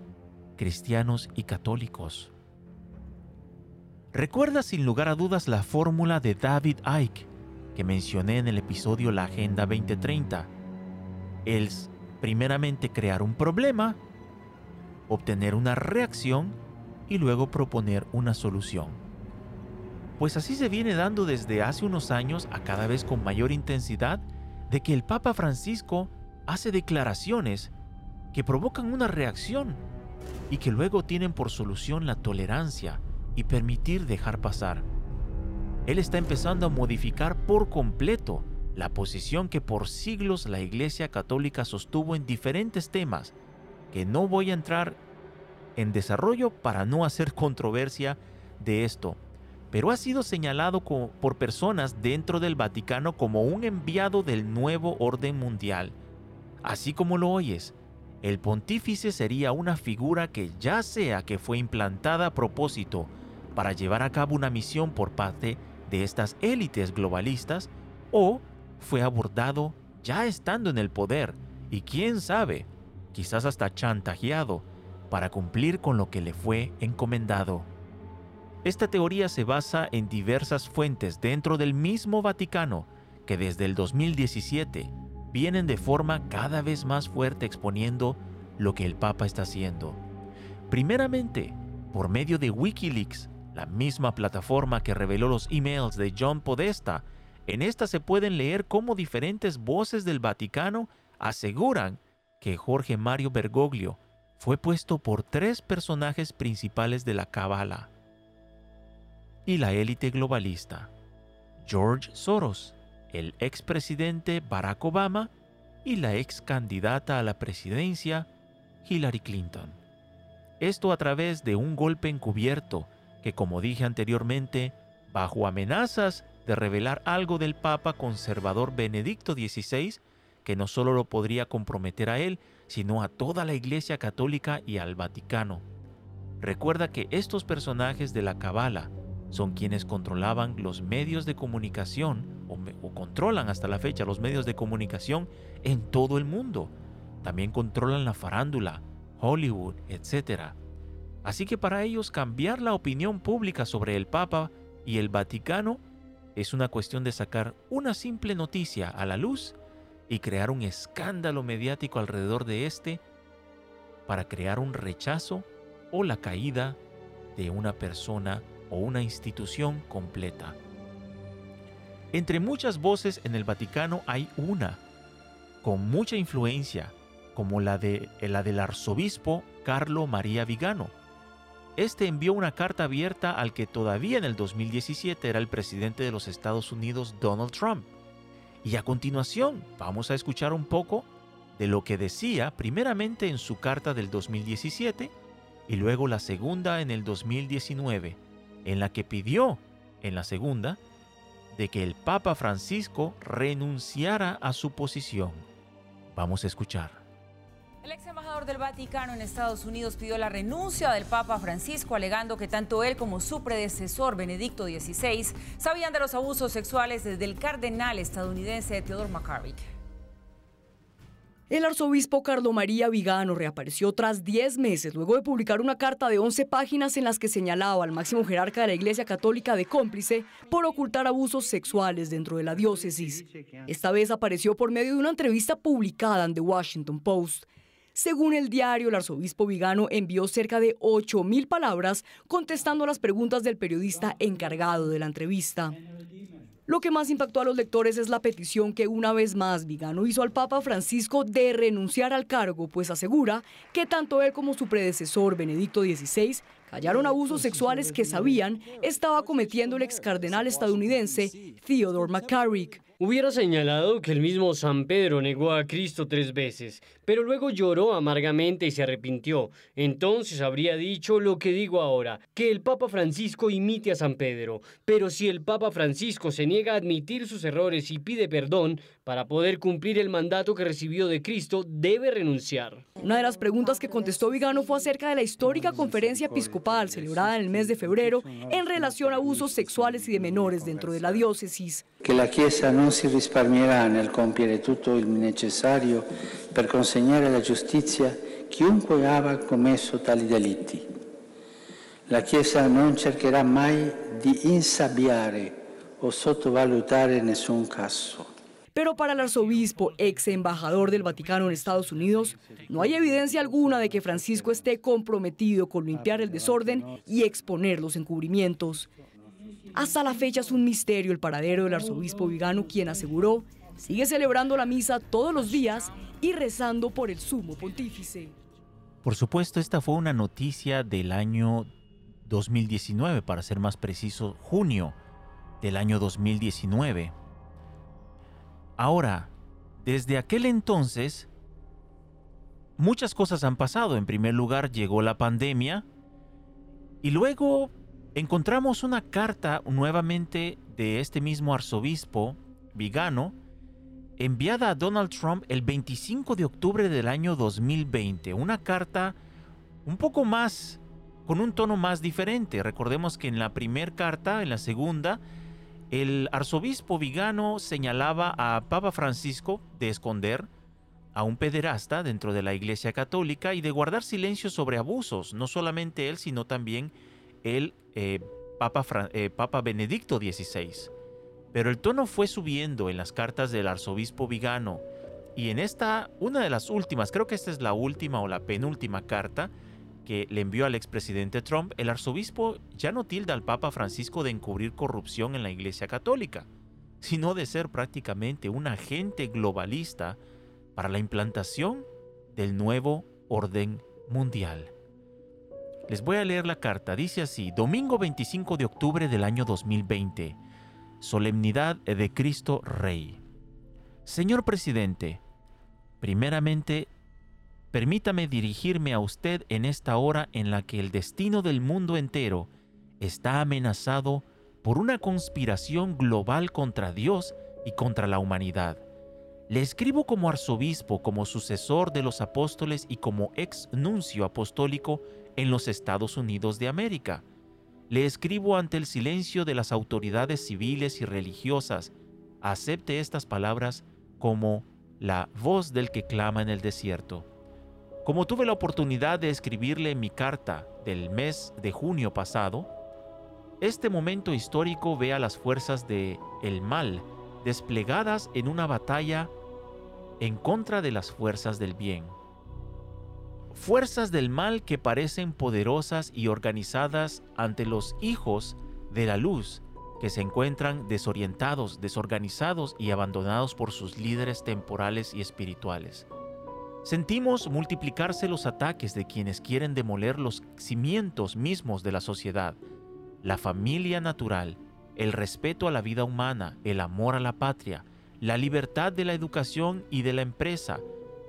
cristianos y católicos. Recuerda sin lugar a dudas la fórmula de David Icke que mencioné en el episodio La Agenda 2030. El primeramente crear un problema obtener una reacción y luego proponer una solución. Pues así se viene dando desde hace unos años a cada vez con mayor intensidad de que el Papa Francisco hace declaraciones que provocan una reacción y que luego tienen por solución la tolerancia y permitir dejar pasar. Él está empezando a modificar por completo la posición que por siglos la Iglesia Católica sostuvo en diferentes temas, que no voy a entrar en desarrollo para no hacer controversia de esto, pero ha sido señalado por personas dentro del Vaticano como un enviado del nuevo orden mundial. Así como lo oyes, el pontífice sería una figura que ya sea que fue implantada a propósito para llevar a cabo una misión por parte de estas élites globalistas o fue abordado ya estando en el poder y quién sabe, quizás hasta chantajeado para cumplir con lo que le fue encomendado. Esta teoría se basa en diversas fuentes dentro del mismo Vaticano que desde el 2017 vienen de forma cada vez más fuerte exponiendo lo que el Papa está haciendo. Primeramente, por medio de Wikileaks, la misma plataforma que reveló los emails de John Podesta. En esta se pueden leer cómo diferentes voces del Vaticano aseguran que Jorge Mario Bergoglio fue puesto por tres personajes principales de la Kabbalah y la élite globalista, George Soros, el expresidente Barack Obama y la ex candidata a la presidencia Hillary Clinton. Esto a través de un golpe encubierto que, como dije anteriormente, bajo amenazas de revelar algo del Papa conservador Benedicto XVI, que no solo lo podría comprometer a él, sino a toda la Iglesia Católica y al Vaticano. Recuerda que estos personajes de la Cabala son quienes controlaban los medios de comunicación o, controlan hasta la fecha los medios de comunicación en todo el mundo. También controlan la farándula, Hollywood, etc. Así que para ellos cambiar la opinión pública sobre el Papa y el Vaticano es una cuestión de sacar una simple noticia a la luz y crear un escándalo mediático alrededor de este para crear un rechazo o la caída de una persona o una institución completa. Entre muchas voces en el Vaticano hay una, con mucha influencia, como la, de, la del arzobispo Carlo María Vigano. Este envió una carta abierta al que todavía en el 2017 era el presidente de los Estados Unidos, Donald Trump. Y a continuación vamos a escuchar un poco de lo que decía primeramente en su carta del 2017 y luego la segunda en el 2019 en la que pidió, en la segunda, de que el Papa Francisco renunciara a su posición. Vamos a escuchar. El ex embajador del Vaticano en Estados Unidos pidió la renuncia del Papa Francisco, alegando que tanto él como su predecesor, Benedicto XVI, sabían de los abusos sexuales desde el cardenal estadounidense Theodore McCarrick. El arzobispo Carlo María Vigano reapareció tras 10 meses luego de publicar una carta de 11 páginas en las que señalaba al máximo jerarca de la Iglesia Católica de cómplice por ocultar abusos sexuales dentro de la diócesis. Esta vez apareció por medio de una entrevista publicada en The Washington Post. Según el diario, el arzobispo Vigano envió cerca de 8.000 palabras contestando las preguntas del periodista encargado de la entrevista. Lo que más impactó a los lectores es la petición que una vez más Vigano hizo al Papa Francisco de renunciar al cargo, pues asegura que tanto él como su predecesor Benedicto XVI callaron abusos sexuales que sabían estaba cometiendo el ex cardenal estadounidense Theodore McCarrick. Hubiera señalado que el mismo San Pedro negó a Cristo tres veces, pero luego lloró amargamente y se arrepintió. Entonces habría dicho lo que digo ahora, que el Papa Francisco imite a San Pedro. Pero si el Papa Francisco se niega a admitir sus errores y pide perdón para poder cumplir el mandato que recibió de Cristo, debe renunciar. Una de las preguntas que contestó Vigano fue acerca de la histórica conferencia episcopal celebrada en el mes de febrero en relación a abusos sexuales y de menores dentro de la diócesis. Que la Chiesa no si risparmierà nel compiere tutto il necessario per consegnare alla giustizia chiunque abbia commesso tali delitti. La Chiesa non cercherà mai di insabbiare o sottovalutare nessun caso. Pero para el arzobispo, ex embajador del Vaticano en Estados Unidos, no hay evidencia alguna de que Francisco esté comprometido con limpiar el desorden y exponer los encubrimientos. Hasta la fecha es un misterio el paradero del arzobispo Vigano, quien aseguró sigue celebrando la misa todos los días y rezando por el sumo pontífice. Por supuesto, esta fue una noticia del año 2019, para ser más preciso, junio del año 2019. Ahora, desde aquel entonces, muchas cosas han pasado. En primer lugar, llegó la pandemia y luego encontramos una carta nuevamente de este mismo arzobispo Vigano, enviada a Donald Trump el 25 de octubre del año 2020. Una carta un poco más, con un tono más diferente. Recordemos que en la primera carta, en la segunda, el arzobispo Vigano señalaba a Papa Francisco de esconder a un pederasta dentro de la Iglesia Católica y de guardar silencio sobre abusos, no solamente él, sino también el eh, Papa, eh, Papa Benedicto XVI. Pero el tono fue subiendo en las cartas del arzobispo Vigano y en esta, una de las últimas, creo que esta es la última o la penúltima carta, que le envió al expresidente Trump, el arzobispo ya no tilda al Papa Francisco de encubrir corrupción en la Iglesia Católica, sino de ser prácticamente un agente globalista para la implantación del nuevo orden mundial. Les voy a leer la carta. Dice así, domingo 25 de octubre del año 2020, Solemnidad de Cristo Rey. Señor presidente, primeramente Permítame dirigirme a usted en esta hora en la que el destino del mundo entero está amenazado por una conspiración global contra Dios y contra la humanidad. Le escribo como arzobispo, como sucesor de los apóstoles y como ex nuncio apostólico en los Estados Unidos de América. Le escribo ante el silencio de las autoridades civiles y religiosas. Acepte estas palabras como la voz del que clama en el desierto. Como tuve la oportunidad de escribirle en mi carta del mes de junio pasado, este momento histórico ve a las fuerzas de el mal desplegadas en una batalla en contra de las fuerzas del bien. Fuerzas del mal que parecen poderosas y organizadas ante los hijos de la luz que se encuentran desorientados, desorganizados y abandonados por sus líderes temporales y espirituales. Sentimos multiplicarse los ataques de quienes quieren demoler los cimientos mismos de la sociedad, la familia natural, el respeto a la vida humana, el amor a la patria, la libertad de la educación y de la empresa.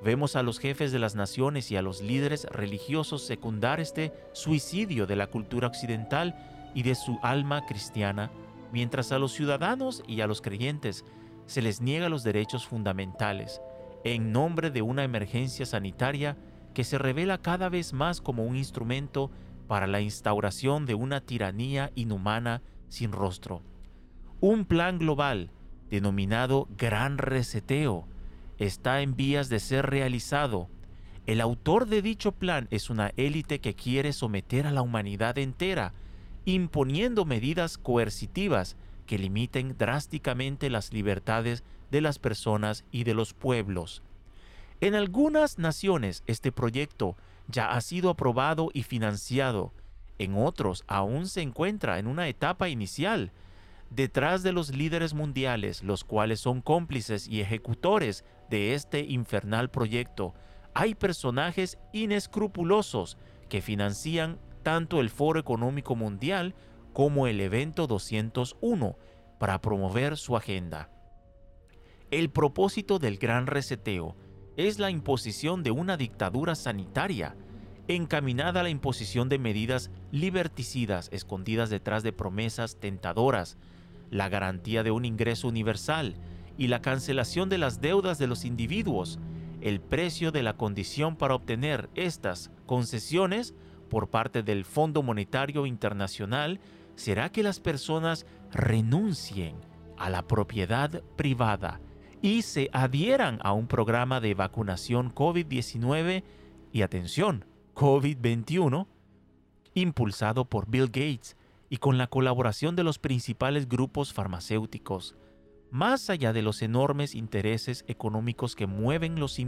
Vemos a los jefes de las naciones y a los líderes religiosos secundar este suicidio de la cultura occidental y de su alma cristiana, mientras a los ciudadanos y a los creyentes se les niega los derechos fundamentales en nombre de una emergencia sanitaria que se revela cada vez más como un instrumento para la instauración de una tiranía inhumana sin rostro. Un plan global, denominado Gran Reseteo, está en vías de ser realizado. El autor de dicho plan es una élite que quiere someter a la humanidad entera, imponiendo medidas coercitivas que limiten drásticamente las libertades de las personas y de los pueblos. En algunas naciones este proyecto ya ha sido aprobado y financiado, en otros aún se encuentra en una etapa inicial. Detrás de los líderes mundiales, los cuales son cómplices y ejecutores de este infernal proyecto, hay personajes inescrupulosos que financian tanto el Foro Económico Mundial como el evento 201 para promover su agenda. El propósito del gran reseteo es la imposición de una dictadura sanitaria encaminada a la imposición de medidas liberticidas escondidas detrás de promesas tentadoras, la garantía de un ingreso universal y la cancelación de las deudas de los individuos. El precio de la condición para obtener estas concesiones por parte del Fondo Monetario Internacional será que las personas renuncien a la propiedad privada y se adhieran a un programa de vacunación COVID-19 y atención, COVID-21, impulsado por Bill Gates y con la colaboración de los principales grupos farmacéuticos. Más allá de los enormes intereses económicos que mueven los,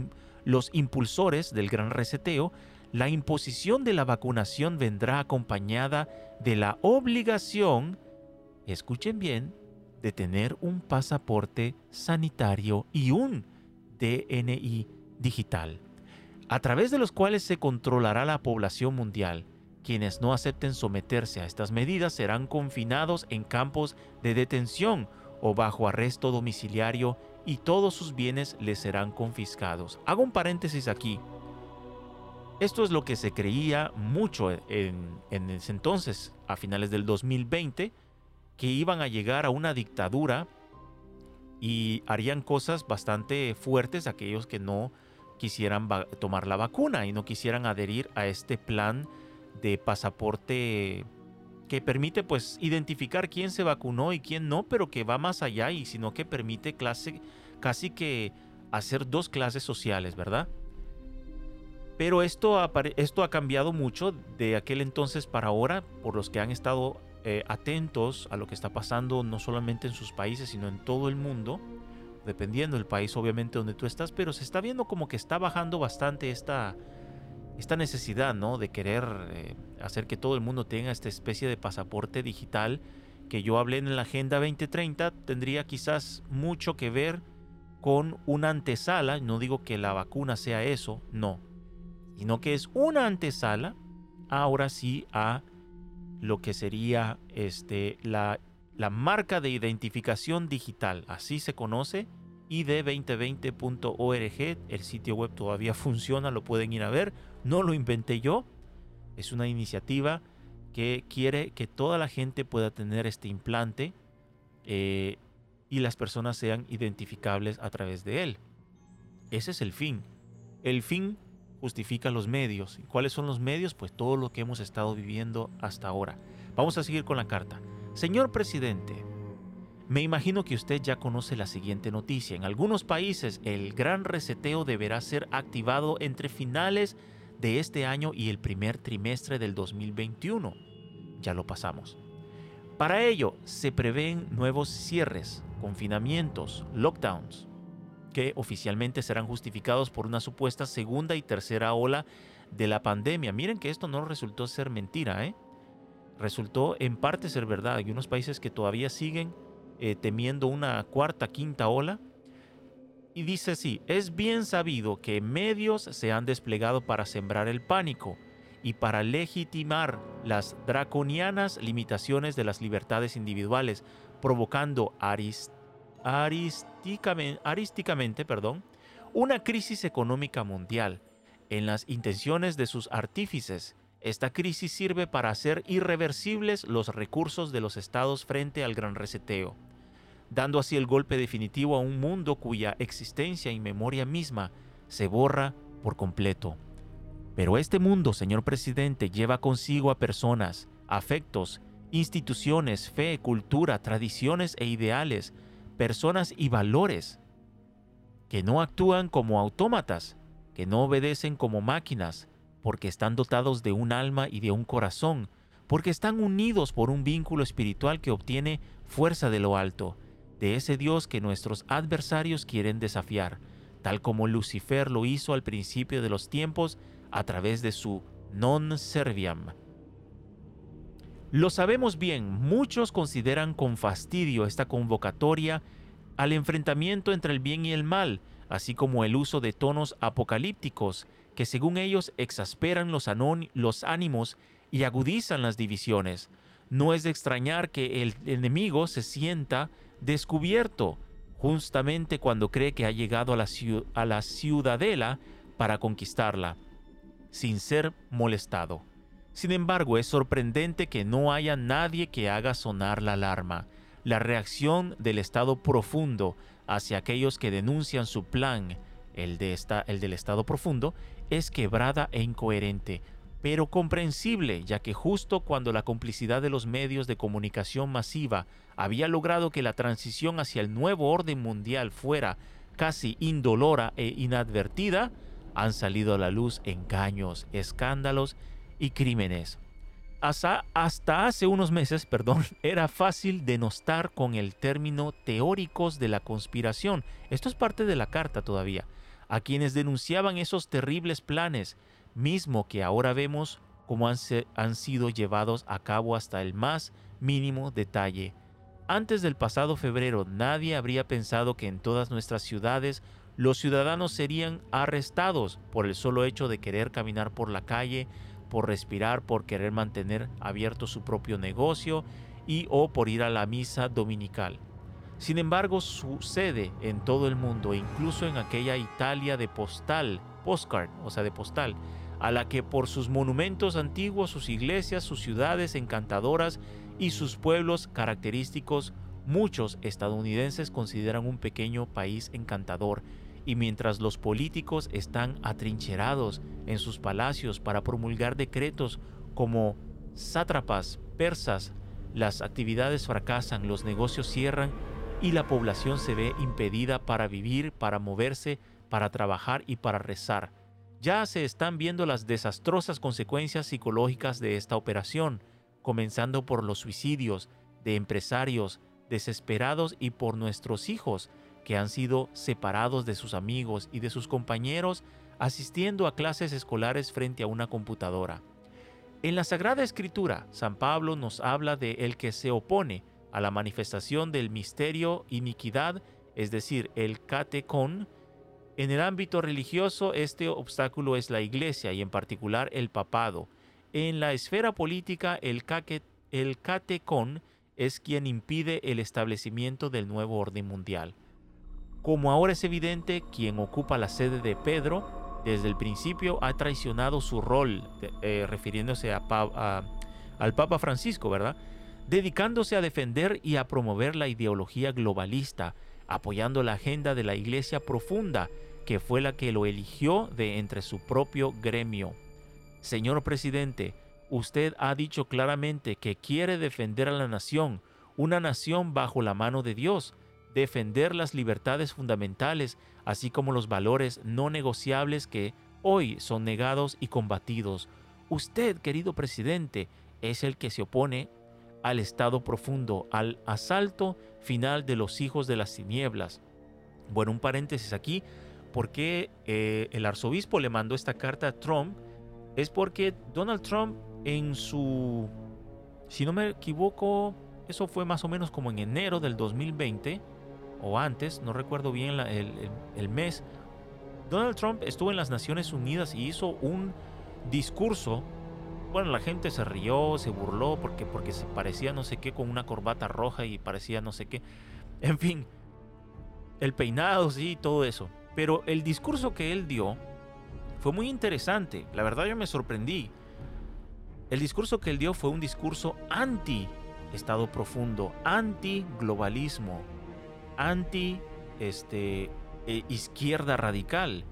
los impulsores del gran reseteo, la imposición de la vacunación vendrá acompañada de la obligación, escuchen bien, de tener un pasaporte sanitario y un DNI digital, a través de los cuales se controlará la población mundial. Quienes no acepten someterse a estas medidas serán confinados en campos de detención o bajo arresto domiciliario y todos sus bienes les serán confiscados. Hago un paréntesis aquí. Esto es lo que se creía mucho en, ese entonces, a finales del 2020, que iban a llegar a una dictadura y harían cosas bastante fuertes aquellos que no quisieran tomar la vacuna y no quisieran adherir a este plan de pasaporte que permite pues identificar quién se vacunó y quién no, pero que va más allá y sino que permite clase, casi que hacer dos clases sociales, ¿verdad? Pero esto ha, esto ha cambiado mucho de aquel entonces para ahora, por los que han estado eh, atentos a lo que está pasando no solamente en sus países, sino en todo el mundo, dependiendo del país obviamente donde tú estás, pero se está viendo como que está bajando bastante esta, esta necesidad, ¿no? De querer eh, hacer que todo el mundo tenga esta especie de pasaporte digital que yo hablé en la Agenda 2030, tendría quizás mucho que ver con una antesala, no digo que la vacuna sea eso, no, sino que es una antesala, ahora sí, a lo que sería este, la, la marca de identificación digital, así se conoce, id2020.org, el sitio web todavía funciona, lo pueden ir a ver, no lo inventé yo, es una iniciativa que quiere que toda la gente pueda tener este implante eh, y las personas sean identificables a través de él. Ese es el fin. El fin justifica los medios. ¿Y cuáles son los medios? Pues todo lo que hemos estado viviendo hasta ahora. Vamos a seguir con la carta. Señor presidente, me imagino que usted ya conoce la siguiente noticia. En algunos países el gran reseteo deberá ser activado entre finales este año y el primer trimestre del 2021. Ya lo pasamos. Para ello se prevén nuevos cierres, confinamientos, lockdowns, que oficialmente serán justificados por una supuesta segunda y tercera ola de la pandemia. Miren que esto no resultó ser mentira, ¿eh? Resultó en parte ser verdad. Hay unos países que todavía siguen eh, temiendo una cuarta, quinta ola. Y dice así, es bien sabido que medios se han desplegado para sembrar el pánico y para legitimar las draconianas limitaciones de las libertades individuales, provocando arísticamente, perdón, una crisis económica mundial. En las intenciones de sus artífices, esta crisis sirve para hacer irreversibles los recursos de los estados frente al gran reseteo, dando así el golpe definitivo a un mundo cuya existencia y memoria misma se borra por completo. Pero este mundo, señor presidente, lleva consigo a personas, afectos, instituciones, fe, cultura, tradiciones e ideales personas y valores que no actúan como autómatas, que no obedecen como máquinas, porque están dotados de un alma y de un corazón, porque están unidos por un vínculo espiritual que obtiene fuerza de lo alto, de ese Dios que nuestros adversarios quieren desafiar, tal como Lucifer lo hizo al principio de los tiempos a través de su non serviam, lo sabemos bien, muchos consideran con fastidio esta convocatoria al enfrentamiento entre el bien y el mal, así como el uso de tonos apocalípticos que según ellos exasperan los, los ánimos y agudizan las divisiones. No es de extrañar que el enemigo se sienta descubierto justamente cuando cree que ha llegado a la, ciudadela para conquistarla, sin ser molestado. Sin embargo, es sorprendente que no haya nadie que haga sonar la alarma. La reacción del Estado profundo hacia aquellos que denuncian su plan, el, de el del Estado profundo, es quebrada e incoherente, pero comprensible, ya que justo cuando la complicidad de los medios de comunicación masiva había logrado que la transición hacia el nuevo orden mundial fuera casi indolora e inadvertida, han salido a la luz engaños, escándalos y crímenes. hasta, hasta hace unos meses, perdón, era fácil denostar con el término teóricos de la conspiración. Esto es parte de la carta todavía. A quienes denunciaban esos terribles planes, mismo que ahora vemos cómo han, han sido llevados a cabo hasta el más mínimo detalle. Antes del pasado febrero nadie habría pensado que en todas nuestras ciudades los ciudadanos serían arrestados por el solo hecho de querer caminar por la calle, por respirar, por querer mantener abierto su propio negocio y o por ir a la misa dominical. Sin embargo, sucede en todo el mundo, incluso en aquella Italia de postal, postcard, o sea, de postal, a la que por sus monumentos antiguos, sus iglesias, sus ciudades encantadoras y sus pueblos característicos, muchos estadounidenses consideran un pequeño país encantador y mientras los políticos están atrincherados en sus palacios para promulgar decretos como sátrapas persas, las actividades fracasan, los negocios cierran y la población se ve impedida para vivir, para moverse, para trabajar y para rezar. Ya se están viendo las desastrosas consecuencias psicológicas de esta operación, comenzando por los suicidios de empresarios desesperados y por nuestros hijos que han sido separados de sus amigos y de sus compañeros asistiendo a clases escolares frente a una computadora. En la Sagrada Escritura, San Pablo nos habla de el que se opone a la manifestación del misterio iniquidad, es decir, el catecon. En el ámbito religioso, este obstáculo es la iglesia y en particular el papado. En la esfera política, el, catecon es quien impide el establecimiento del nuevo orden mundial. Como ahora es evidente, quien ocupa la sede de Pedro desde el principio ha traicionado su rol, eh, refiriéndose al Papa Francisco, ¿verdad? Dedicándose a defender y a promover la ideología globalista, apoyando la agenda de la Iglesia profunda, que fue la que lo eligió de entre su propio gremio. Señor presidente, usted ha dicho claramente que quiere defender a la nación, una nación bajo la mano de Dios, defender las libertades fundamentales, así como los valores no negociables que hoy son negados y combatidos. Usted, querido presidente, es el que se opone al estado profundo, al asalto final de los hijos de las tinieblas. Bueno, un paréntesis aquí, porque eh, el arzobispo le mandó esta carta a Trump, es porque Donald Trump en su, si no me equivoco, eso fue más o menos como en enero del 2020, o antes, no recuerdo bien el, mes, Donald Trump estuvo en las Naciones Unidas y hizo un discurso. Bueno, la gente se rió, se burló porque, porque se parecía no sé qué con una corbata roja y parecía no sé qué. En fin, el peinado, sí, todo eso. Pero el discurso que él dio fue muy interesante. La verdad yo me sorprendí. El discurso que él dio fue un discurso anti Estado profundo, anti globalismo, anti eh, izquierda radical.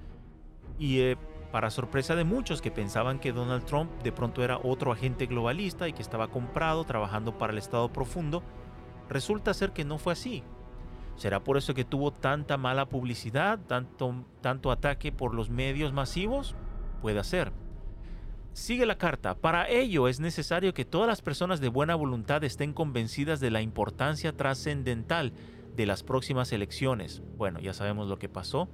Y eh, para sorpresa de muchos que pensaban que Donald Trump de pronto era otro agente globalista y que estaba comprado trabajando para el Estado profundo, resulta ser que no fue así. ¿Será por eso que tuvo tanta mala publicidad, tanto, tanto ataque por los medios masivos? Puede ser. Sigue la carta. Para ello es necesario que todas las personas de buena voluntad estén convencidas de la importancia trascendental de las próximas elecciones. Bueno, ya sabemos lo que pasó.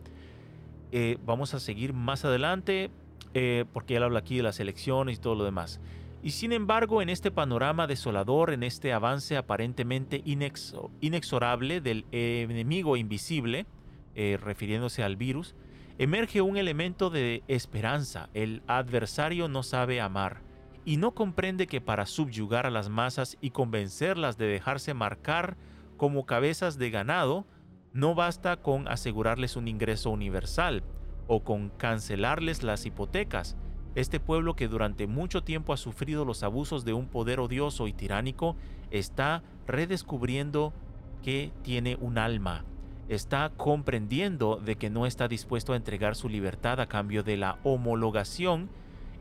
Eh, vamos a seguir más adelante eh, porque él habla aquí de las elecciones y todo lo demás. Y sin embargo, en este panorama desolador, en este avance aparentemente inexorable del enemigo invisible, eh, refiriéndose al virus, emerge un elemento de esperanza. El adversario no sabe amar y no comprende que para subyugar a las masas y convencerlas de dejarse marcar como cabezas de ganado, no basta con asegurarles un ingreso universal o con cancelarles las hipotecas. Este pueblo que durante mucho tiempo ha sufrido los abusos de un poder odioso y tiránico está redescubriendo que tiene un alma. Está comprendiendo de que no está dispuesto a entregar su libertad a cambio de la homologación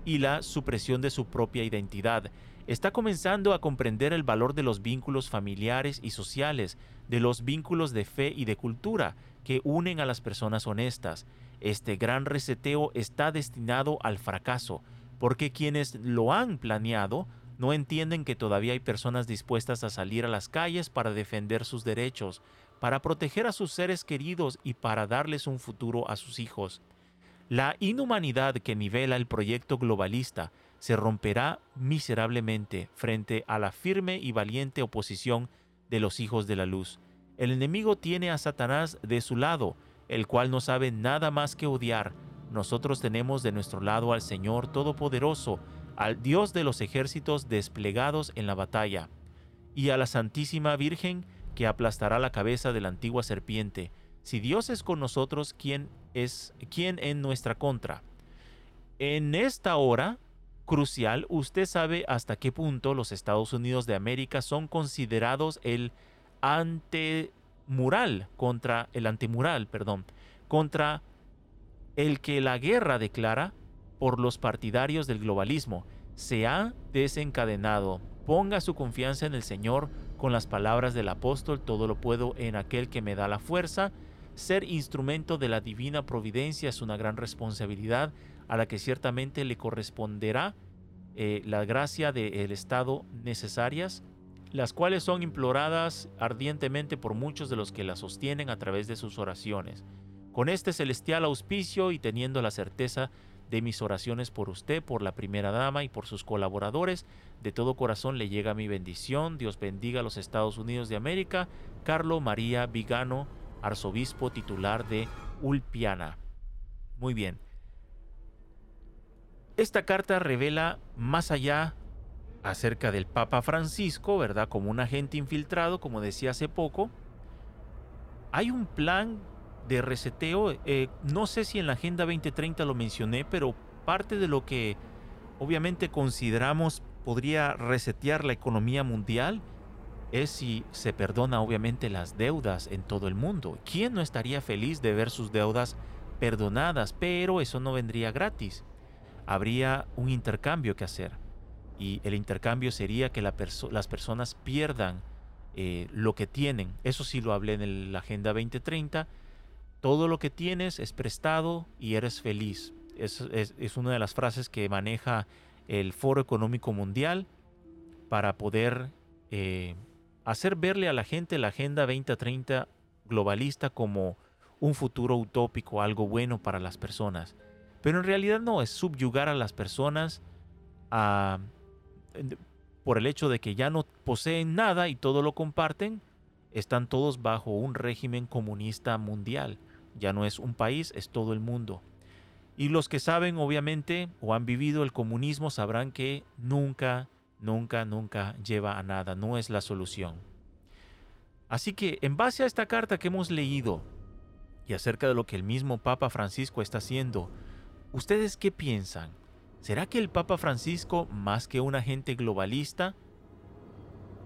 y la supresión de su propia identidad está comenzando a comprender el valor de los vínculos familiares y sociales, de los vínculos de fe y de cultura que unen a las personas honestas. Este gran reseteo está destinado al fracaso, porque quienes lo han planeado No entienden que todavía hay personas dispuestas a salir a las calles para defender sus derechos, para proteger a sus seres queridos y para darles un futuro a sus hijos. La inhumanidad que nivela el proyecto globalista se romperá miserablemente frente a la firme y valiente oposición de los hijos de la luz. El enemigo tiene a Satanás de su lado, el cual no sabe nada más que odiar. Nosotros tenemos de nuestro lado al Señor Todopoderoso, al Dios de los ejércitos desplegados en la batalla, y a la Santísima Virgen que aplastará la cabeza de la antigua serpiente. Si Dios es con nosotros, ¿quién es quién en nuestra contra? En esta hora crucial, usted sabe hasta qué punto los Estados Unidos de América son considerados el antemural contra el antemural, perdón, contra el que la guerra declara por los partidarios del globalismo se ha desencadenado. Ponga su confianza en el Señor con las palabras del apóstol, todo lo puedo en aquel que me da la fuerza. Ser instrumento de la divina providencia es una gran responsabilidad a la que ciertamente le corresponderá eh, la gracia del Estado necesarias, las cuales son imploradas ardientemente por muchos de los que la sostienen a través de sus oraciones. Con este celestial auspicio y teniendo la certeza de mis oraciones por usted, por la primera dama y por sus colaboradores. De todo corazón le llega mi bendición. Dios bendiga a los Estados Unidos de América. Carlo María Vigano, arzobispo titular de Ulpiana. Muy bien. Esta carta revela más allá acerca del Papa Francisco, ¿verdad? Como un agente infiltrado, como decía hace poco. Hay un plan de reseteo, eh, no sé si en la Agenda 2030 lo mencioné, pero parte de lo que obviamente consideramos podría resetear la economía mundial es si se perdona obviamente las deudas en todo el mundo. ¿Quién no estaría feliz de ver sus deudas perdonadas? Pero eso no vendría gratis. Habría un intercambio que hacer. Y el intercambio sería que las personas pierdan eh, lo que tienen. Eso sí lo hablé en la Agenda 2030 todo lo que tienes es prestado y eres feliz. Es, es, una de las frases que maneja el Foro Económico Mundial para poder eh, hacer verle a la gente la Agenda 2030 globalista como un futuro utópico, algo bueno para las personas. Pero en realidad no, es subyugar a las personas por el hecho de que ya no poseen nada y todo lo comparten, están todos bajo un régimen comunista mundial. Ya no es un país, es todo el mundo. Y los que saben, obviamente, o han vivido el comunismo, sabrán que nunca, nunca, nunca lleva a nada, no es la solución. Así que, en base a esta carta que hemos leído y acerca de lo que el mismo Papa Francisco está haciendo, ¿ustedes qué piensan? ¿Será que el Papa Francisco, más que un agente globalista,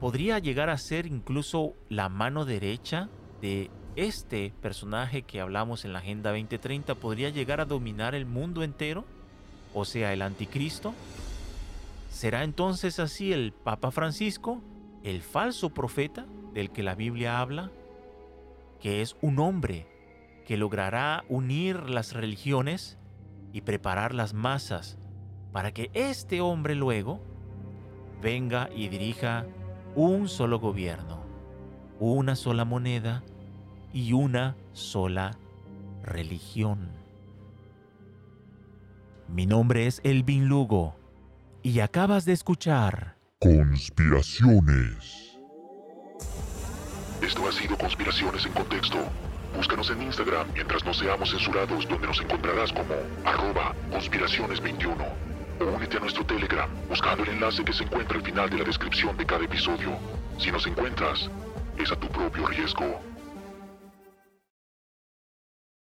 podría llegar a ser incluso la mano derecha de este personaje que hablamos en la Agenda 2030 podría llegar a dominar el mundo entero, o sea, el anticristo? ¿Será entonces así el Papa Francisco, el falso profeta del que la Biblia habla? Que es un hombre que logrará unir las religiones y preparar las masas para que este hombre luego venga y dirija un solo gobierno, una sola moneda, y una sola religión. Mi nombre es Elvin Lugo y acabas de escuchar Conspiraciones. Esto ha sido Conspiraciones en Contexto. Búscanos en Instagram mientras no seamos censurados, donde nos encontrarás como arroba conspiraciones21. Únete a nuestro Telegram buscando el enlace que se encuentra al final de la descripción de cada episodio. Si nos encuentras, es a tu propio riesgo.